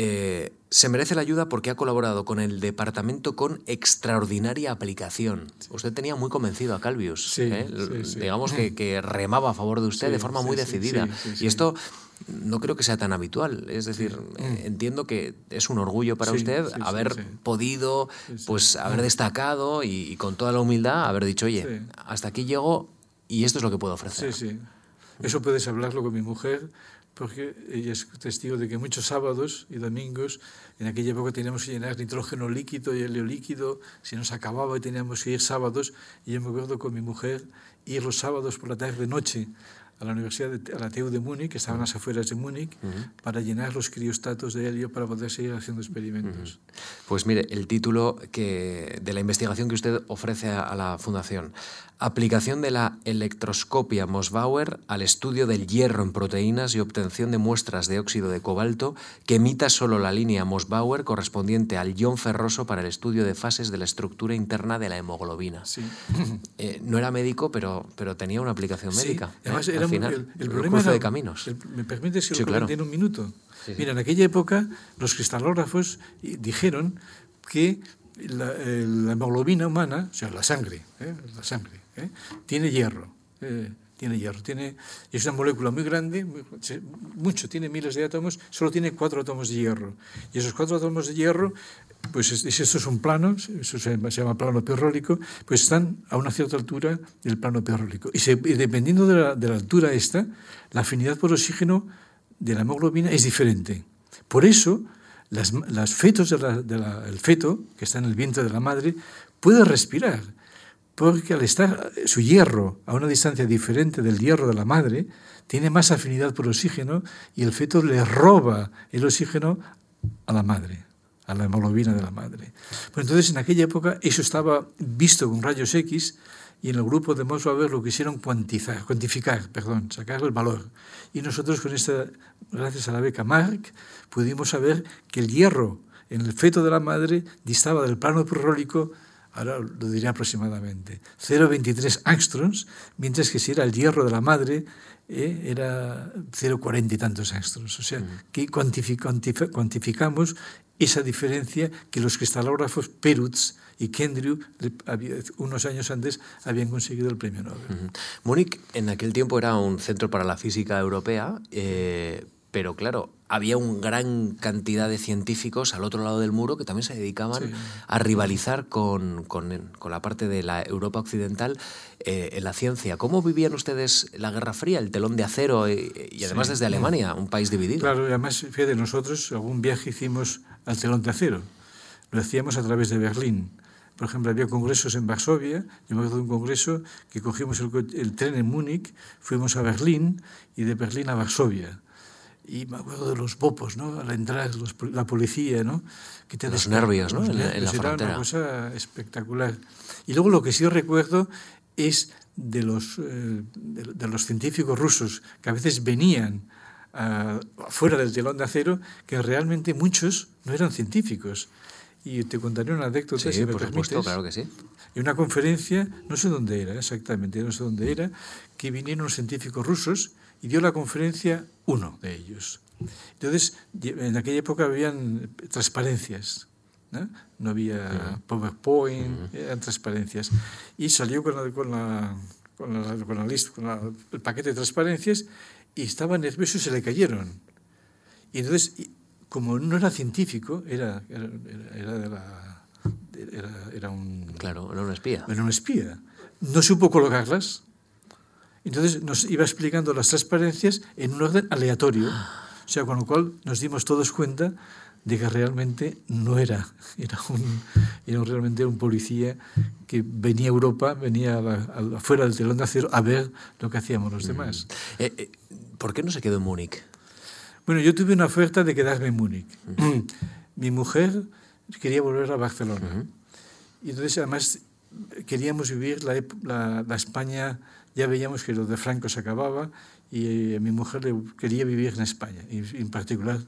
eh, se merece la ayuda porque ha colaborado con el departamento con extraordinaria aplicación. Usted tenía muy convencido a Calvius. ¿eh? Digamos que, remaba a favor de usted de forma muy decidida. Y esto no creo que sea tan habitual. Es decir, eh, entiendo que es un orgullo para usted haber podido, pues, haber destacado y, con toda la humildad haber dicho, oye, hasta aquí llego y esto es lo que puedo ofrecer. Sí, sí. Eso puedes hablarlo con mi mujer porque ella es testigo de que muchos sábados y domingos, en aquella época teníamos que llenar nitrógeno líquido y helio líquido, se nos acababa y teníamos que ir sábados, y yo me acuerdo con mi mujer ir los sábados por la tarde noche a la Universidad, de, a la TU de Múnich, que estaban las afueras de Múnich, para llenar los criostatos de helio para poder seguir haciendo experimentos. Pues mire, el título que, de la investigación que usted ofrece a, la Fundación, Aplicación de la electroscopia Mosbauer al estudio del hierro en proteínas y obtención de muestras de óxido de cobalto que emita solo la línea Mosbauer correspondiente al ion ferroso para el estudio de fases de la estructura interna de la hemoglobina. Sí. Eh, no era médico, pero, pero tenía una aplicación médica. Sí. Además, era el, el, problema era, de caminos. ¿Me permite si lo en un minuto? Mira, en aquella época los cristalógrafos dijeron que la, eh, la hemoglobina humana, o sea, la sangre, ¿eh? la sangre, ¿eh? tiene hierro. tiene hierro, tiene, es una molécula muy grande, mucho, tiene miles de átomos, solo tiene cuatro átomos de hierro. Y esos cuatro átomos de hierro, pues es, esto es un plano, eso se, llama plano perrólico, pues están a una cierta altura del plano perrólico. Y, dependiendo de la, de la, altura esta, la afinidad por oxígeno de la hemoglobina es diferente. Por eso, las, las fetos del feto, que está en el vientre de la madre, puede respirar porque al estar su hierro a una distancia diferente del hierro de la madre, tiene más afinidad por oxígeno y el feto le roba el oxígeno a la madre, a la hemoglobina de la madre. Pues entonces, en aquella época, eso estaba visto con rayos X y en el grupo de Mosbaver lo quisieron cuantizar, cuantificar, perdón, sacar el valor. Y nosotros con esta, gracias a la beca Mark, pudimos saber que el hierro en el feto de la madre distaba del plano prorrólico, ahora lo diré aproximadamente, 0,23 angstroms, mientras que si era el hierro de la madre, eh, era 0,40 y tantos angstroms. O sea, que cuantificamos esa diferencia que los cristalógrafos Perutz y Kendrew, unos años antes, habían conseguido el premio Nobel. Múnich en aquel tiempo era un centro para la física europea, eh, pero claro, había una gran cantidad de científicos al otro lado del muro que también se dedicaban a rivalizar con, con, con, la parte de la Europa occidental eh, en la ciencia. ¿Cómo vivían ustedes la Guerra Fría, el telón de acero y, y además desde Alemania, un país dividido? Claro, y además, fíjate, nosotros algún viaje hicimos al telón de acero. Lo hacíamos a través de Berlín. Por ejemplo, había congresos en Varsovia. Yo me acuerdo de un congreso que cogimos el, el tren en Múnich, fuimos a Berlín y de Berlín a Varsovia y me acuerdo de los bopos, ¿no? Al entrar, los, la policía, ¿no? Que te los nervios, ¿no? En, en la era una cosa espectacular. Y luego lo que sí recuerdo es de los, eh, de, de, los científicos rusos que a veces venían uh, fuera del telón de acero, que realmente muchos no eran científicos. Y te contaré una anécdota, sí, si me por permites. supuesto, claro que sí. En una conferencia, no sé dónde era exactamente, no sé dónde era, que vinieron los científicos rusos y dio la conferencia uno de ellos. Entonces, en aquella época habían transparencias, ¿no? no había PowerPoint, eran transparencias. Y salió con, la, con, la, con, la, con, la lista, con el paquete de transparencias y estaba nervioso y se le cayeron. Y entonces, como no era científico, era, era, era de la... Era, era un... Claro, era un espía. Era un espía. No supo colocarlas entonces nos iba explicando las transparencias en un orden aleatorio, o sea, con lo cual nos dimos todos cuenta de que realmente no era, era, un, era realmente un policía que venía a Europa, venía a la, a, fuera del telón de acero a ver lo que hacíamos los demás. Mm. Eh, eh, ¿Por qué no se quedó en Múnich? Bueno, yo tuve una oferta de quedarme en Múnich. -huh. Mi mujer quería volver a Barcelona. Y entonces, además, queríamos vivir la, la, la España ya veíamos que lo de Franco se acababa y a mi mujer le quería vivir en España, y en particular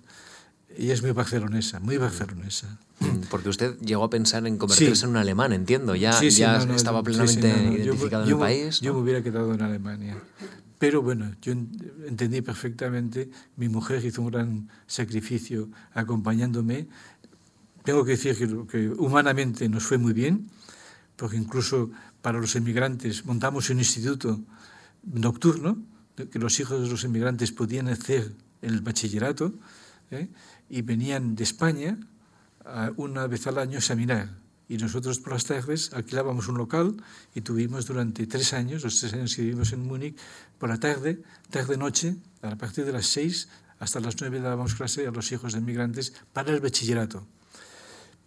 ella es muy barcelonesa, muy barcelonesa. Porque usted llegó a pensar en convertirse sí. en un alemán, entiendo, ya, sí, sí, ya no, no, estaba plenamente no, identificado yo, en el país. Yo me hubiera quedado en Alemania. Pero bueno, yo entendí perfectamente, mi mujer hizo un gran sacrificio acompañándome. Tengo que decir que, que humanamente nos fue muy bien, porque incluso para los emigrantes montamos un instituto nocturno, que los hijos de los emigrantes podían hacer el bachillerato, ¿eh? y venían de España una vez al año a examinar. Y nosotros por las tardes alquilábamos un local y tuvimos durante tres años, los tres años que vivimos en Múnich, por la tarde, tarde-noche, a partir de las seis hasta las nueve dábamos clase a los hijos de emigrantes para el bachillerato.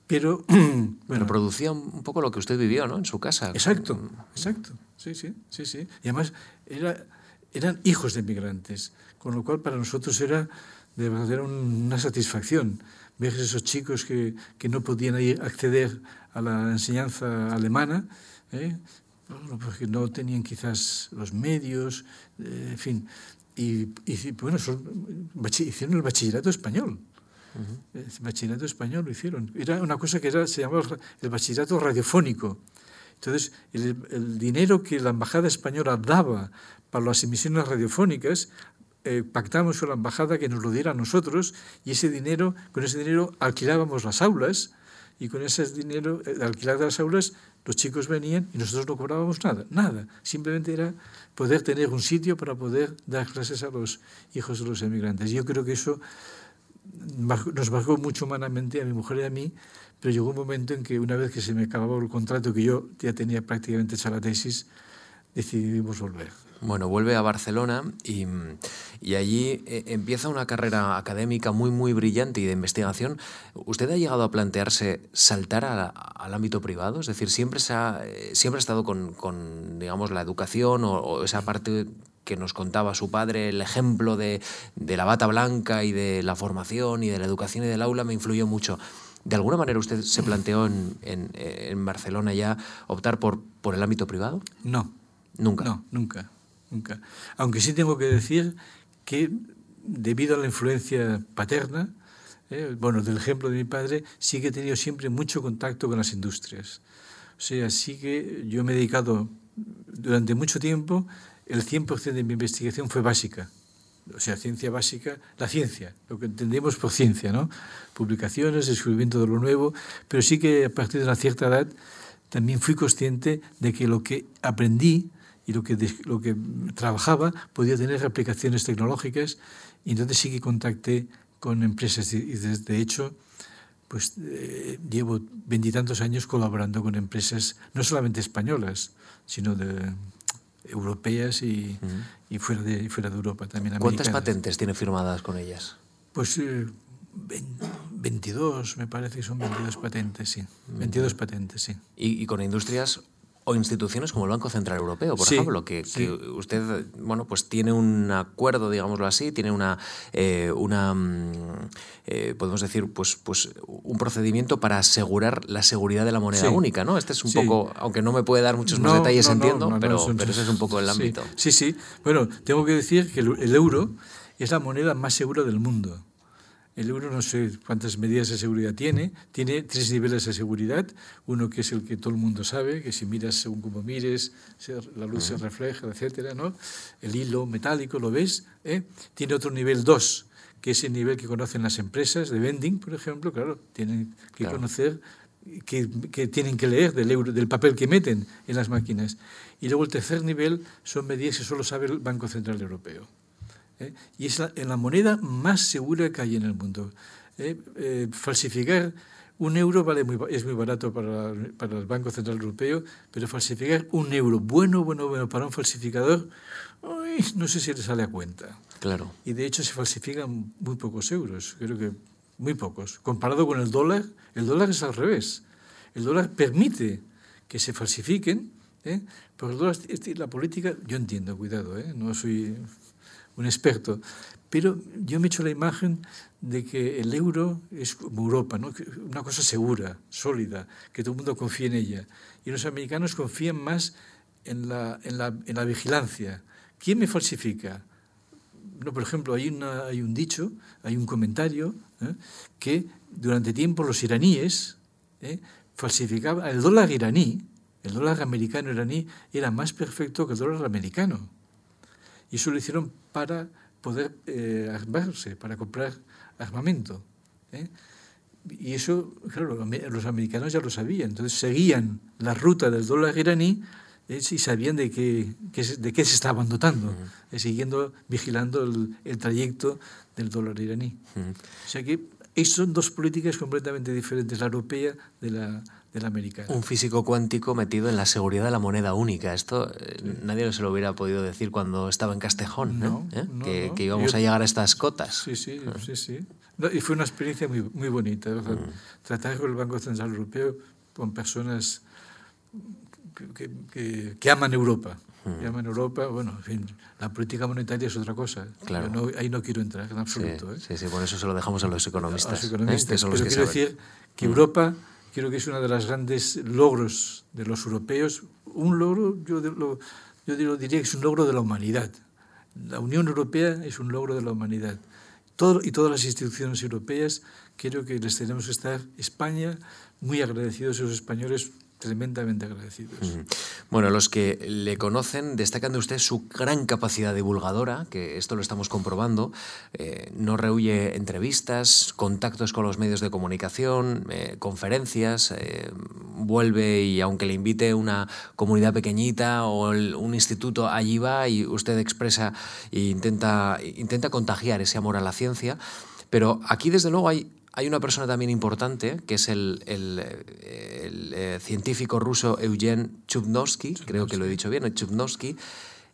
Pero, bueno, Pero producía un poco lo que usted vivió, ¿no? En su casa. Exacto, exacto. Sí, sí, sí, sí. Y además era, eran hijos de inmigrantes, con lo cual para nosotros era de verdad era una satisfacción ver esos chicos que, que no podían acceder a la enseñanza alemana, ¿eh? porque no tenían quizás los medios, eh, en fin. Y, y bueno, son, hicieron el bachillerato español. Uh -huh. El bachillerato español lo hicieron. Era una cosa que era, se llamaba el bachillerato radiofónico. Entonces, el, el, dinero que la Embajada Española daba para las emisiones radiofónicas, eh, pactamos con la Embajada que nos lo diera a nosotros y ese dinero, con ese dinero alquilábamos las aulas y con ese dinero, eh, alquilar de las aulas, los chicos venían y nosotros no cobrábamos nada, nada. Simplemente era poder tener un sitio para poder dar clases a los hijos de los emigrantes. Yo creo que eso nos bajó mucho humanamente a mi mujer y a mí, pero llegó un momento en que una vez que se me acababa el contrato, que yo ya tenía prácticamente hecha la tesis, decidimos volver. Bueno, vuelve a Barcelona y, allí eh, empieza una carrera académica muy, muy brillante y de investigación. ¿Usted ha llegado a plantearse saltar al ámbito privado? Es decir, ¿siempre, se ha, eh, siempre estado con, digamos, la educación o, esa parte que nos contaba su padre, el ejemplo de, la bata blanca y de la formación y de la educación y del aula me influyó mucho. ¿De alguna manera usted se planteó en, en Barcelona ya optar por, por el ámbito privado? No. Nunca. No, nunca nunca. Aunque sí tengo que decir que debido a la influencia paterna, eh, bueno, del ejemplo de mi padre, sí que he tenido siempre mucho contacto con las industrias. O sea, sí que yo me he dedicado durante mucho tiempo, el 100% de mi investigación fue básica. O sea, ciencia básica, la ciencia, lo que entendemos por ciencia, ¿no? Publicaciones, descubrimiento de lo nuevo, pero sí que a partir de una cierta edad también fui consciente de que lo que aprendí y lo que, lo que trabajaba podía tener aplicaciones tecnológicas y entonces sí que contacté con empresas y, de, hecho pues eh, llevo veintitantos años colaborando con empresas no solamente españolas sino de europeas y, y fuera, de, fuera de Europa también ¿Cuántas patentes tiene firmadas con ellas? Pues 22, eh, me parece que son 22 patentes, sí. 22 patentes, sí. ¿Y, y con industrias o instituciones como el Banco Central Europeo, por ejemplo, que, usted bueno, pues tiene un acuerdo, digámoslo así, tiene una, eh, una mm, eh, podemos decir, pues, pues un procedimiento para asegurar la seguridad de la moneda única, ¿no? Este es un poco, aunque no me puede dar muchos más detalles, entiendo, pero, pero ese es un poco el ámbito. Sí, sí. Bueno, tengo que decir que el euro es la moneda más segura del mundo. El euro no sé cuántas medidas de seguridad tiene. Tiene tres niveles de seguridad. Uno que es el que todo el mundo sabe, que si miras según como mires, la luz se refleja, etcétera, ¿no? El hilo metálico, ¿lo ves? ¿Eh? Tiene otro nivel dos, que es el nivel que conocen las empresas de vending, por ejemplo. Claro, tienen que conocer que, que, tienen que leer del, euro, del papel que meten en las máquinas. Y luego el tercer nivel son medidas que solo sabe el Banco Central Europeo. ¿Eh? y es la, la moneda más segura que hay en el mundo. ¿eh? Eh, falsificar un euro vale muy, es muy barato para, para, el Banco Central Europeo, pero falsificar un euro bueno, bueno, bueno para un falsificador, no sé si le sale a cuenta. Claro. Y de hecho se falsifican muy pocos euros, creo que muy pocos. Comparado con el dólar, el dólar es al revés. El dólar permite que se falsifiquen, ¿eh? porque el dólar, la política, yo entiendo, cuidado, ¿eh? no soy un experto, pero yo me he hecho la imagen de que el euro es como Europa, ¿no? una cosa segura, sólida, que todo el mundo confía en ella. Y los americanos confían más en la, en la, en la vigilancia. ¿Quién me falsifica? No, por ejemplo, hay, una, hay un dicho, hay un comentario, ¿eh? que durante tiempo los iraníes ¿eh? falsificaban el dólar iraní, el dólar americano iraní era más perfecto que el dólar americano. Y eso lo hicieron para poder eh, armarse, para comprar armamento. ¿eh? Y eso, claro, los americanos ya lo sabían. Entonces seguían la ruta del dólar iraní ¿eh? y sabían de qué, de qué se estaban dotando, siguiendo, vigilando el, el, trayecto del dólar iraní. O sea que son dos políticas completamente diferentes, la europea de la, del americano. Un físico cuántico metido en la seguridad de la moneda única. Esto eh, nadie se lo hubiera podido decir cuando estaba en Castejón, ¿eh? ¿Eh? que, íbamos a llegar a estas cotas. Sí, sí, ah. sí, sí. y fue una experiencia muy, muy bonita. Mm. Tratar con el Banco Central Europeo con personas que, que, que aman Europa. Mm. Que aman Europa, bueno, en fin, la política monetaria es otra cosa. Claro. ahí no quiero entrar en absoluto. Sí, sí, por eso se lo dejamos a los economistas. A los economistas, que son los Pero que quiero decir que mm. Europa creo que es uno de los grandes logros de los europeos. Un logro, yo, lo, yo diría que es un logro de la humanidad. La Unión Europea es un logro de la humanidad. Todo, y todas las instituciones europeas, creo que les tenemos que estar, España, muy agradecidos a los españoles tremendamente agradecidos. Bueno, los que le conocen destacan de usted su gran capacidad divulgadora, que esto lo estamos comprobando. Eh, no rehuye entrevistas, contactos con los medios de comunicación, eh, conferencias, eh, vuelve y aunque le invite una comunidad pequeñita o un instituto, allí va y usted expresa e intenta, intenta contagiar ese amor a la ciencia. Pero aquí, desde luego, hay hay una persona también importante, que es el, el, el, eh, científico ruso Eugen Chubnovsky, creo que lo he dicho bien, Chubnovsky.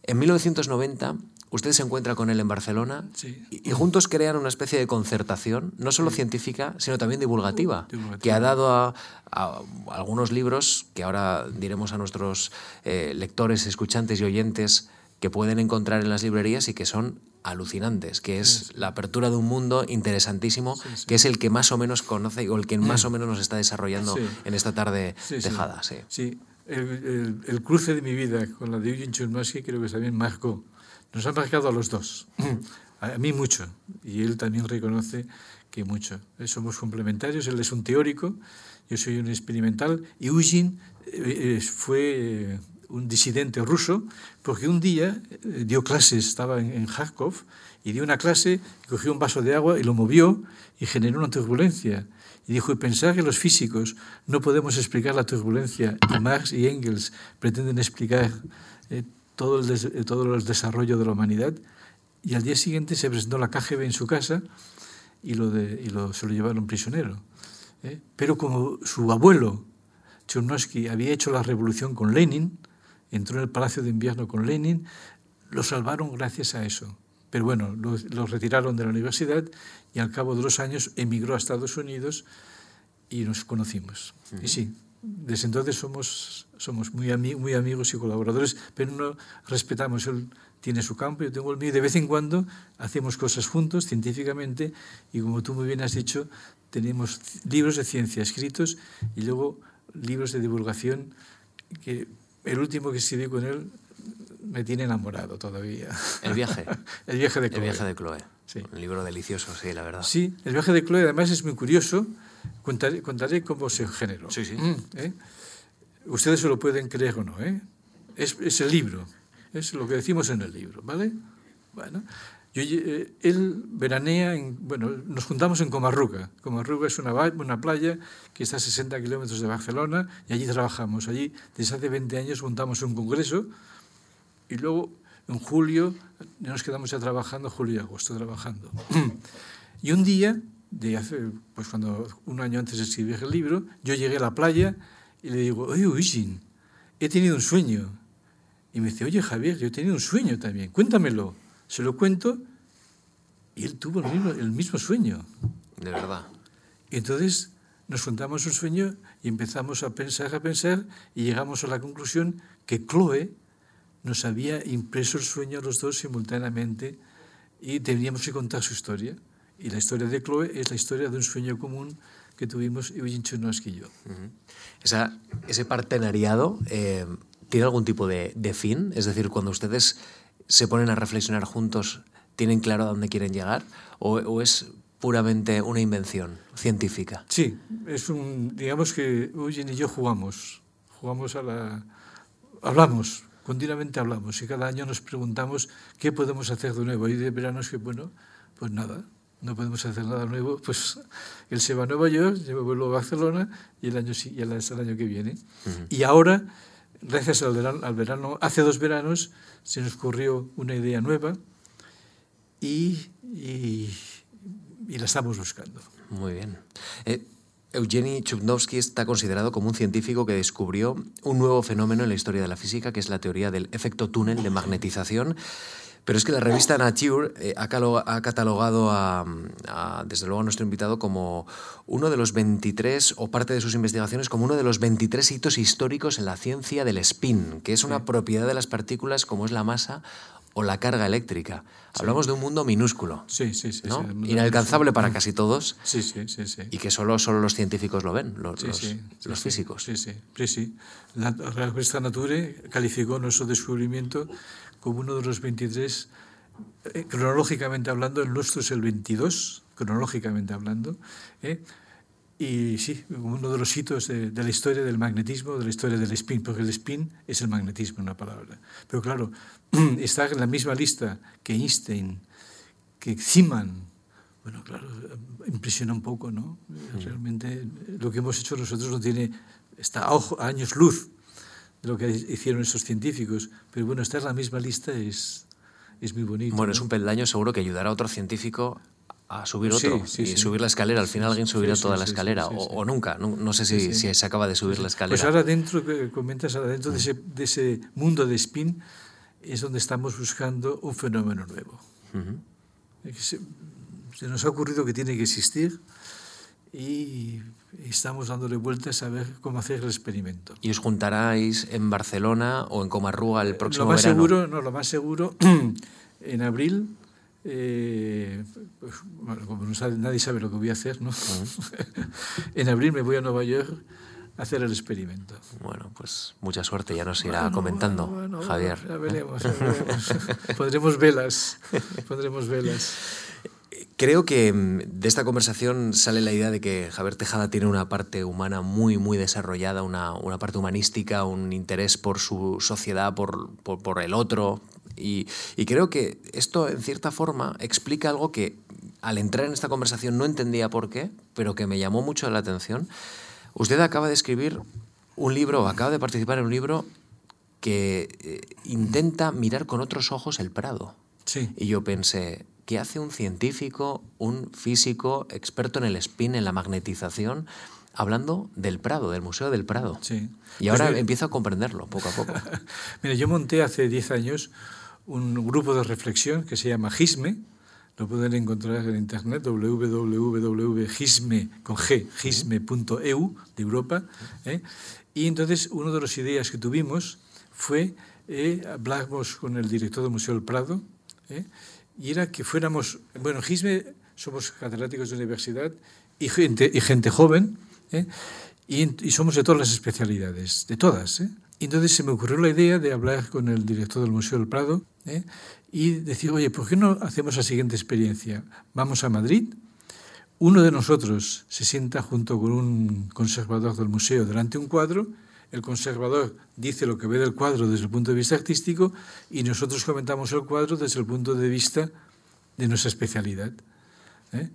En 1990 usted se encuentra con él en Barcelona Sí. y, y juntos crean una especie de concertación, no solo científica, sino también divulgativa, Divulgativa. que ha dado a, a algunos libros que ahora diremos a nuestros eh, lectores, escuchantes y oyentes que pueden encontrar en las librerías y que son alucinantes, que es la apertura de un mundo interesantísimo, sí. que es el que más o menos conoce o el que más o menos nos está desarrollando Sí. en esta tarde Sí, sí. tejada. Sí. Sí, el, el- el cruce de mi vida con la de Eugene Chudnovsky creo que también marcó. Nos ha marcado a los dos. A, a mí mucho. Y él también reconoce que mucho. Somos complementarios. Él es un teórico, yo soy un experimental. Y Eugene eh, eh, fue eh, un disidente ruso porque un día eh, dio clases, estaba en, Kharkov, y dio una clase, cogió un vaso de agua y lo movió y generó una turbulencia. Y dijo, y pensar que los físicos no podemos explicar la turbulencia y Marx y Engels pretenden explicar eh, todo, el eh, todo el desarrollo de la humanidad. Y al día siguiente se presentó la KGB en su casa y, lo y lo, se lo llevaron prisionero. ¿eh? Pero como su abuelo, Chernowski, había hecho la revolución con Lenin, entró en el Palacio de Invierno con Lenin, lo salvaron gracias a eso. Pero bueno, lo, lo retiraron de la universidad y al cabo de los años emigró a Estados Unidos y nos conocimos. Y sí, desde entonces somos, somos muy, ami- muy amigos y colaboradores, pero no respetamos. Él tiene su campo, yo tengo el mío. De vez en cuando hacemos cosas juntos científicamente y como tú muy bien has dicho, tenemos libros de ciencia escritos y luego libros de divulgación que el último que escribí con él me tiene enamorado todavía. El viaje. el viaje de El Chloe. viaje de Chloe. Sí. Un libro delicioso, sí, la verdad. Sí, el viaje de Chloe además es muy curioso. Contaré, contaré cómo se generó. Sí, sí. Mm, ¿eh? Ustedes se lo pueden creer o no. ¿eh? Es, es el libro. Es lo que decimos en el libro, ¿vale? Bueno, yo, eh, él veranea, en, bueno, nos juntamos en Comarruga. Comarruga es una, una playa que está a 60 kilómetros de Barcelona y allí trabajamos. Allí, desde hace 20 años, montamos un congreso y luego en julio nos quedamos ya trabajando, julio y agosto trabajando. y un día, de hace, pues cuando un año antes de escribir el libro, yo llegué a la playa y le digo, oye, Eugene, he tenido un sueño. Y me dice, oye, Javier, yo he tenido un sueño también, cuéntamelo. Se lo cuento y él tuvo el mismo, el mismo sueño. De verdad. Y entonces nos contamos un sueño y empezamos a pensar, a pensar, y llegamos a la conclusión que Chloe nos había impreso el sueño a los dos simultáneamente y teníamos que contar su historia. Y la historia de Chloe es la historia de un sueño común que tuvimos Eugene Chernowski y yo. Esa, ese partenariado eh, tiene algún tipo de, de fin, es decir, cuando ustedes se ponen a reflexionar juntos, ¿tienen claro a dónde quieren llegar? ¿O, o es puramente una invención científica? Sí, es un, digamos que Eugene y yo jugamos, jugamos a la, hablamos, continuamente hablamos y cada año nos preguntamos qué podemos hacer de nuevo. Y de verano es que, bueno, pues nada, no podemos hacer nada nuevo, pues él se va a Nueva York, yo me vuelvo a Barcelona y el año, y el, el año que viene. Y ahora, gracias al verano, hace dos veranos, se nos ocurrió una idea nueva y la estamos buscando. Muy bien. Eh, Eugeni Chudnovsky está considerado como un científico que descubrió un nuevo fenómeno en la historia de la física, que es la teoría del efecto túnel de magnetización. Pero es que la revista Nature eh, ha, catalogado a, a, desde luego, a nuestro invitado como uno de los 23, o parte de sus investigaciones, como uno de los 23 hitos históricos en la ciencia del spin, que es una propiedad de las partículas como es la masa o la carga eléctrica. Hablamos de un mundo minúsculo, Sí, sí, sí. ¿no? sí. inalcanzable para casi todos Sí, sí, sí, sí. y que solo, solo los científicos lo ven, los, físicos. Sí, sí, sí, sí. La revista Nature calificó nuestro descubrimiento como uno de los 23, eh, cronológicamente hablando, el nuestro es el 22, cronológicamente hablando, ¿eh? y sí, como uno de los hitos de, de la historia del magnetismo, de la historia del spin, porque el spin es el magnetismo, una palabra. Pero claro, está en la misma lista que Einstein, que Zeeman, bueno, claro, impresiona un poco, ¿no? Realmente lo que hemos hecho nosotros no tiene, está a años luz de lo que hicieron esos científicos, pero bueno, estar en la misma lista es, es muy bonito. Bueno, ¿no? es un peldaño seguro que ayudará a otro científico a subir otro Sí, sí, y sí. subir la escalera. Al final alguien subirá toda la escalera o, o nunca. No, no sé si, si se acaba de subir la escalera. Pues ahora dentro, comentas, ahora dentro de ese, de ese mundo de spin es donde estamos buscando un fenómeno nuevo. Se, se nos ha ocurrido que tiene que existir y estamos dándole vueltas a ver cómo hacer el experimento. ¿Y os juntaráis en Barcelona o en Comarruga el próximo lo más verano? seguro, no, lo más seguro, en abril, eh, pues, bueno, como no sabe- nadie sabe lo que voy a hacer, ¿no? en abril me voy a Nueva York a hacer el experimento. Bueno, pues mucha suerte, ya nos irá Bueno, comentando, bueno, Javier. Ya veremos, ya veremos. pondremos velas, pondremos velas. Creo que mm, de esta conversación sale la idea de que Javier Tejada tiene una parte humana muy, muy desarrollada, una, una parte humanística, un interés por su sociedad, por, por, por el otro. Y, y creo que esto, en cierta forma, explica algo que al entrar en esta conversación no entendía por qué, pero que me llamó mucho la atención. Usted acaba de escribir un libro, acaba de participar en un libro que eh, intenta mirar con otros ojos el Prado. Sí. Y yo pensé, ¿qué hace un científico, un físico, experto en el spin, en la magnetización, hablando del Prado, del Museo del Prado? Sí. Y ahora Pues empiezo a comprenderlo poco a poco. Mira, yo monté hace 10 años un grupo de reflexión que se llama GISME. Lo pueden encontrar en internet, www.gisme, con G, gisme.eu, de Europa. ¿eh? Y entonces, una de las ideas que tuvimos fue, eh, hablamos con el director del Museo del Prado, ¿eh? Y era que fuéramos, bueno, GISME somos catedráticos de universidad y gente, y gente joven, ¿eh? y, y somos de todas las especialidades, de todas. ¿eh? Y entonces se me ocurrió la idea de hablar con el director del Museo del Prado ¿eh? y decir, oye, ¿por qué no hacemos la siguiente experiencia? Vamos a Madrid, uno de nosotros se sienta junto con un conservador del museo delante de un cuadro, el conservador dice lo que ve del cuadro desde el punto de vista artístico y nosotros comentamos el cuadro desde el punto de vista de nuestra especialidad. ¿eh?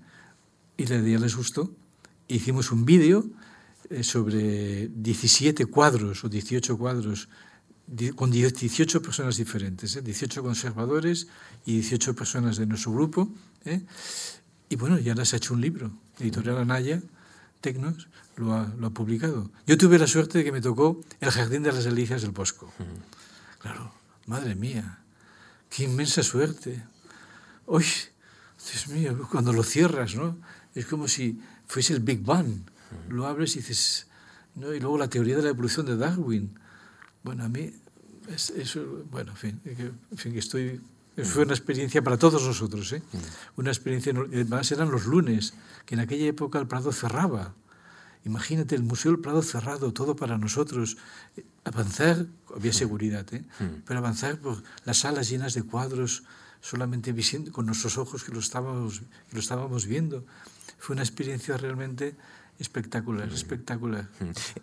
Y la idea les gustó. Hicimos un vídeo eh, sobre 17 cuadros o 18 cuadros con 18 personas diferentes, ¿eh? 18 conservadores y 18 personas de nuestro grupo. ¿eh? Y bueno, ya las ha hecho un libro. Editorial Anaya, Tecnos, lo ha, lo ha publicado. Yo tuve la suerte de que me tocó El Jardín de las Delicias del Bosco. Claro, madre mía, qué inmensa suerte. Uy, Dios mío, cuando lo cierras, ¿no? Es como si fuese el Big Bang. Lo abres y dices, ¿no? Y luego la teoría de la evolución de Darwin. Bueno, a mí, es, eso, bueno, en fin, en fin, estoy... Fue una experiencia para todos nosotros, ¿eh? Una experiencia, además eran los lunes, que en aquella época el Prado cerraba. Imagínate, el Museo del Prado cerrado, todo para nosotros. Eh, Avanzar, había seguridad, ¿eh? pero avanzar por las salas llenas de cuadros, solamente con nuestros ojos que lo estábamos, que lo estábamos viendo. Fue una experiencia realmente espectacular, espectacular.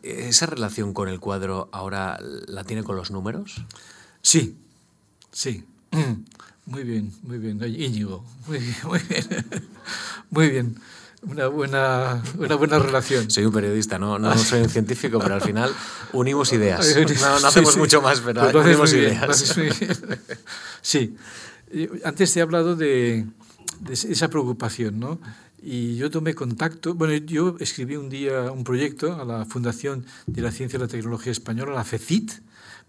¿Esa relación con el cuadro ahora la tiene con los números? Sí, sí. Muy bien, muy bien. Oye, Íñigo, muy bien, muy bien. Muy bien. Una buena, una buena relación. Soy un periodista, no, no soy un científico, pero al final unimos ideas. No, no hacemos sí. mucho más, pero Pues unimos bien, ideas. Sí. Antes te he hablado de, de esa preocupación, ¿no? Y yo tomé contacto, bueno, yo escribí un día un proyecto a la Fundación de la Ciencia y la Tecnología Española, la FECIT,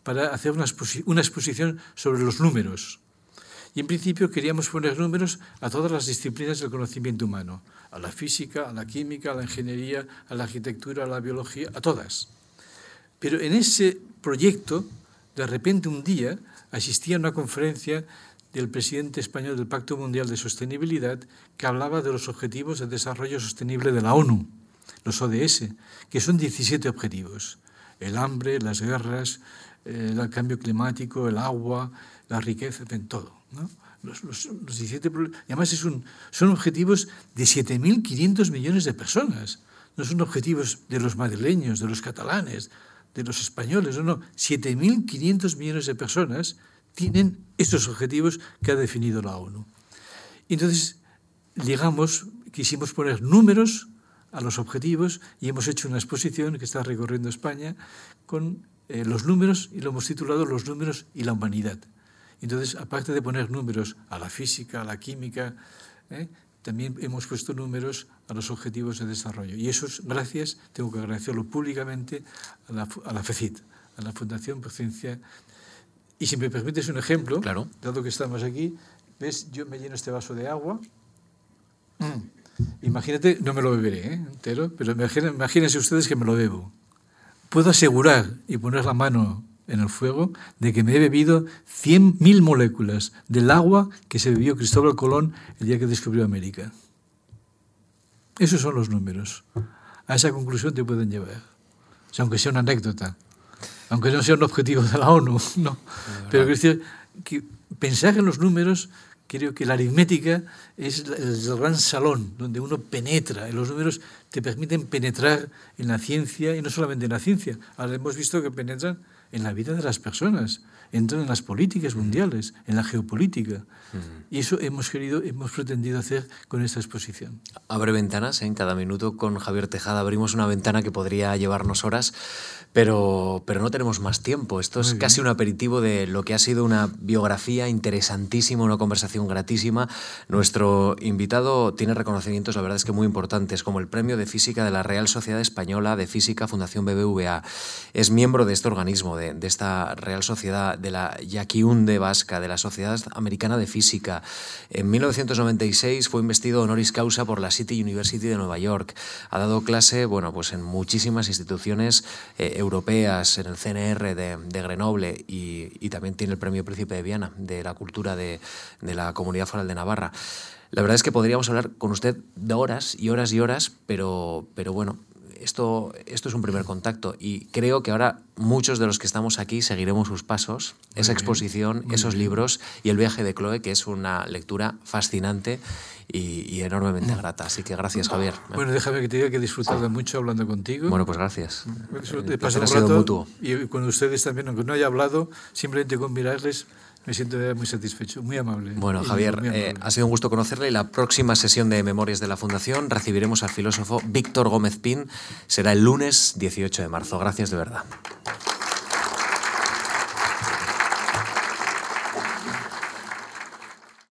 para hacer una, exposi- una exposición sobre los números. Y en principio queríamos poner números a todas las disciplinas del conocimiento humano, a la física, a la química, a la ingeniería, a la arquitectura, a la biología, a todas. Pero en ese proyecto, de repente un día, asistí a una conferencia del presidente español del Pacto Mundial de Sostenibilidad que hablaba de los Objetivos de Desarrollo Sostenible de la ONU, los ODS, que son 17 objetivos. El hambre, las guerras, eh, el cambio climático, el agua, la riqueza, en todo. ¿no? Los, los- los 17 pro- y además es un- son objetivos de 7.500 millones de personas. No son objetivos de los madrileños, de los catalanes, de los españoles. No, no. 7.500 millones de personas tienen esos objetivos que ha definido la ONU. Entonces llegamos, quisimos poner números a los objetivos y hemos hecho una exposición que está recorriendo España con eh, los números y lo hemos titulado Los números y la humanidad. Entonces, aparte de poner números a la física, a la química, ¿eh? también hemos puesto números a los objetivos de desarrollo. Y eso es gracias, tengo que agradecerlo públicamente a la, a la FECIT, a la Fundación por Ciencia. Y si me permites un ejemplo, claro. dado que estamos aquí, ves, yo me lleno este vaso de agua. Mm. Imagínate, no me lo beberé ¿eh? entero, pero imagínense ustedes que me lo bebo. Puedo asegurar y poner la mano en el fuego de que me he bebido 100.000 moléculas del agua que se bebió Cristóbal Colón el día que descubrió América. Esos son los números. A esa conclusión te pueden llevar. O sea, aunque sea una anécdota, aunque no sea un objetivo de la ONU, no. Pero que pensar en los números creo que la aritmética es el gran salón donde uno penetra los números te permiten penetrar en la ciencia y no solamente en la ciencia. Ahora hemos visto que penetran en la vida de las personas, entran en las políticas mundiales, en la geopolítica. Y eso hemos querido, hemos pretendido hacer con esta exposición. Abre ventanas, ¿eh? en cada minuto con Javier Tejada abrimos una ventana que podría llevarnos horas, pero, pero no tenemos más tiempo. Esto es casi un aperitivo de lo que ha sido una biografía interesantísima, una conversación gratísima. Nuestro invitado tiene reconocimientos, la verdad es que muy importantes, como el Premio de Física de la Real Sociedad Española de Física Fundación BBVA. Es miembro de este organismo, de, de esta Real Sociedad, de la Yaquiunde Vasca, de la Sociedad Americana de Física. En 1996 fue investido honoris causa por la City University de Nueva York. Ha dado clase, bueno, pues en muchísimas instituciones eh, europeas, en el CNR de, Grenoble y, y, también tiene el Premio Príncipe de Viana de la Cultura de, de la Comunidad Foral de Navarra. La verdad es que podríamos hablar con usted de horas y horas y horas, pero, pero bueno, esto, esto es un primer contacto y creo que ahora muchos de los que estamos aquí seguiremos sus pasos, muy esa bien, exposición, esos bien. libros y el viaje de Chloe, que es una lectura fascinante y, y, enormemente grata. Así que gracias, Javier. Bueno, déjame que te diga que he disfrutado mucho hablando contigo. Bueno, pues gracias. He pasado un rato mutuo. y con ustedes también, aunque no haya hablado, simplemente con mirarles me siento muy satisfecho, muy amable. Bueno, Javier, amable. Eh, ha sido un gusto conocerle y la próxima sesión de Memorias de la Fundación recibiremos al filósofo Víctor Gómez Pin. Será el lunes 18 de marzo. Gracias de verdad.